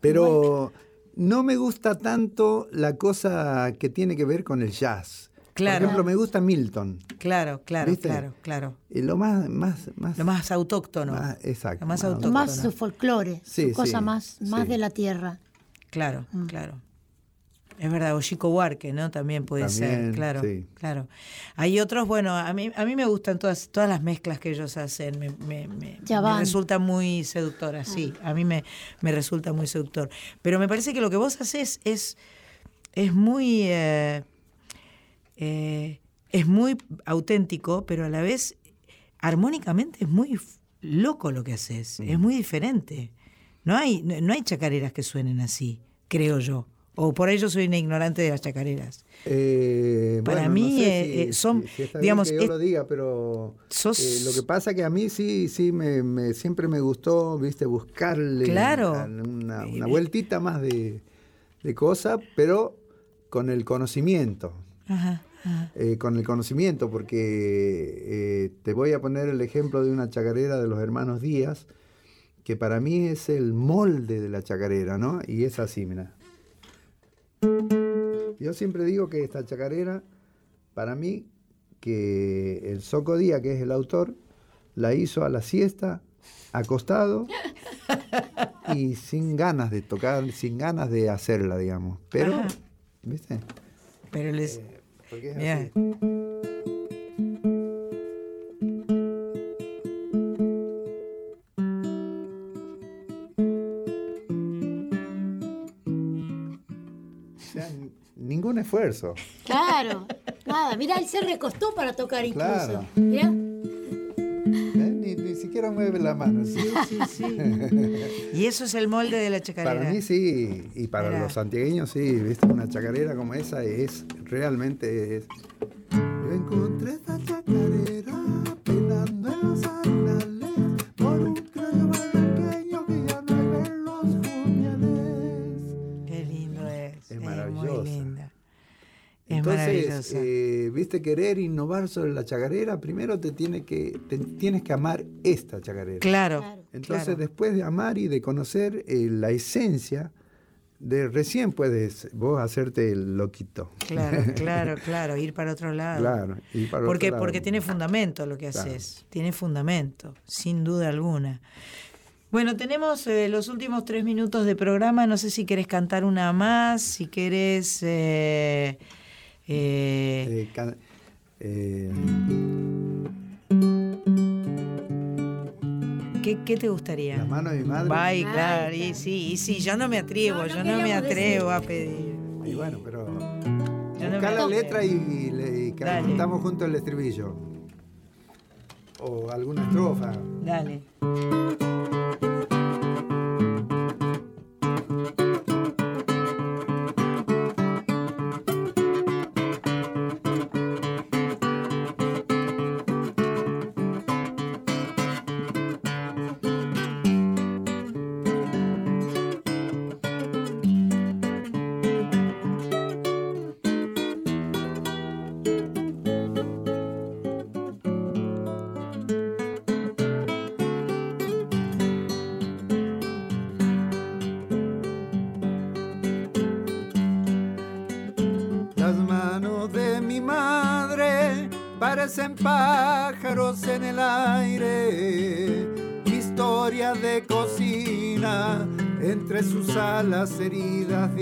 Pero no me gusta tanto la cosa que tiene que ver con el jazz. Claro. Por ejemplo, me gusta Milton. Claro, claro, ¿Viste? claro, claro. Y lo más, más, más, Lo más autóctono. más- exacto. Lo más más autóctono. Más su folclore, Sí, su cosa sí, más, más sí. de la tierra. Claro, Mm. claro. Es verdad, o Chico Huarque, ¿no? También puede ser, claro, sí. claro. Hay otros, bueno, a mí, a mí me gustan todas, todas las mezclas que ellos hacen, me, me, me- Ya me van. resulta muy seductora, sí, a mí me, me resulta muy seductor. Pero me parece que lo que vos haces es, es muy, eh, eh, es muy auténtico, pero a la vez armónicamente es muy loco lo que haces, es muy diferente. No hay, no, hay chacareras que suenen así, creo yo. O por ello soy una ignorante de las chacareras. Eh, Para bueno, no mí, sé eh, si- eh, son, si- digamos, que yo es- lo diga, pero sos- eh, lo que pasa que a mí sí, sí, me, me- siempre me gustó, viste, buscarle Claro. una, una vueltita más de, de cosa, pero con el conocimiento. Ajá, ajá. eh, con el conocimiento, porque eh, te voy a poner el ejemplo de una chacarera de los hermanos Díaz, que para mí es el molde de la chacarera, ¿no? Y es así, mira. Yo siempre digo que esta chacarera, para mí, que el Soco Díaz, que es el autor, la hizo a la siesta, acostado y sin ganas de tocar, sin ganas de hacerla, digamos. Pero, Ajá. ¿viste? Pero les... Porque es Mirá. así. sea, ningún esfuerzo. Claro, nada. Mira, él se recostó para tocar incluso. Claro. Mirá. Siquiera mueve la mano. sí. Sí, sí. y eso es el molde de la chacarera. Para mí sí, y para los santiagueños sí, ¿viste? una chacarera como esa es realmente es. Eh, viste, querer innovar sobre la chacarera, primero te, tiene que, te tienes que amar esta chacarera. claro. Claro. Entonces, claro. después de amar y de conocer eh, la esencia, de recién puedes vos hacerte el loquito. Claro, claro, claro, ir para otro lado. Claro, ir para porque, otro lado. porque tiene fundamento lo que Claro. haces, tiene fundamento, sin duda alguna. Bueno, tenemos eh, los últimos tres minutos de programa, no sé si querés cantar una más, si querés... eh, eh, Eh, eh, ¿qué, qué te gustaría? la mano de mi madre. Ay, claro, y sí, y sí, yo no me atrevo, No, no yo no me atrevo decir. a pedir. Y bueno, pero. Yo no Buscá me la letra y, y le- y cantamos junto el estribillo. O alguna estrofa. Dale. Alas heridas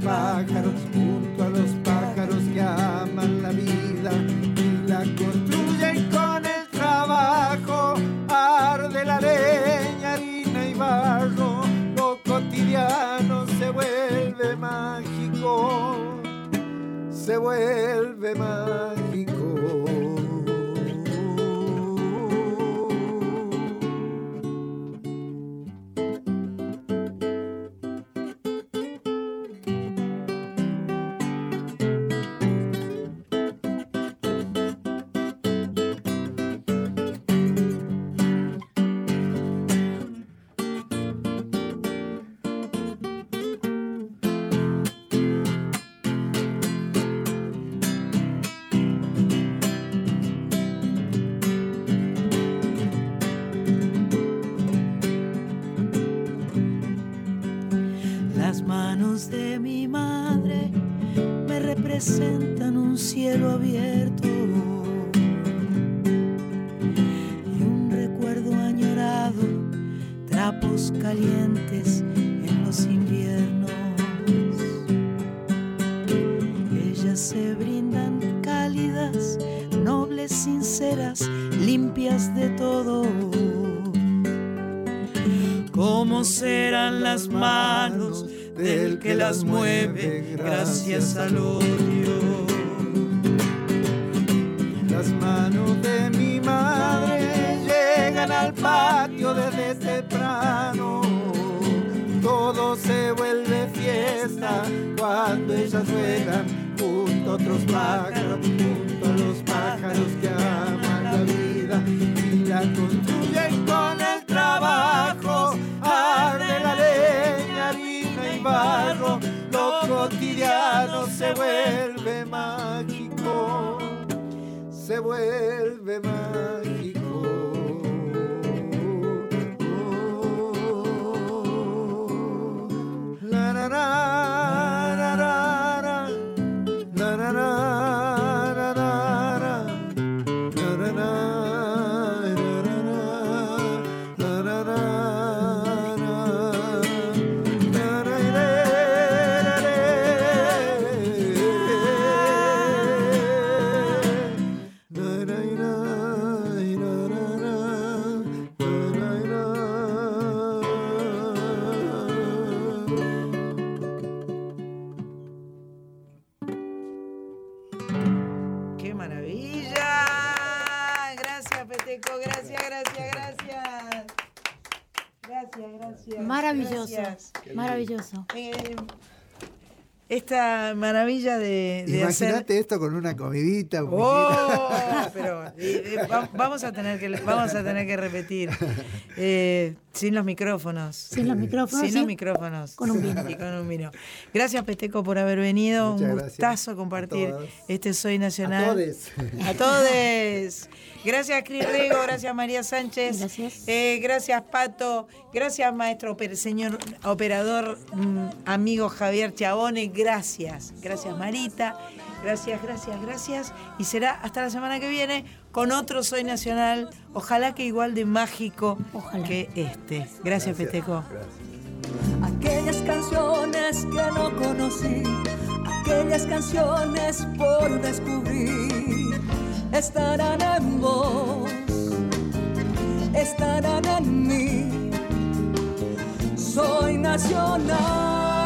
junto a representan un cielo abierto y un recuerdo añorado, trapos calientes en los inviernos. Ellas se brindan cálidas, nobles, sinceras, limpias de todo. ¿Cómo serán las manos del que las mueve gracias al odio? Maravilla de, de Imagínate hacer. esto con una comidita. un Oh, pero eh, eh, va- vamos a tener que vamos a tener que repetir Eh, sin los micrófonos. Sin los micrófonos, Sin sí. los micrófonos. Con un vino. Y con un vino. Gracias Peteco por haber venido. Muchas un gustazo compartir este Soy Nacional. A todes. A todos. Gracias, Cris Rego. Gracias, María Sánchez. Gracias. Eh, gracias, Pato. Gracias, maestro, señor operador, mm, amigo Javier Chabone. Gracias. Gracias, Marita. Gracias, gracias, gracias. Y será hasta la semana que viene con otro Soy Nacional. Ojalá que igual de mágico Ojalá. que este. Gracias, Peteco. Gracias. aquellas canciones que no conocí, aquellas canciones por descubrir, estarán en vos, estarán en mí. Soy nacional.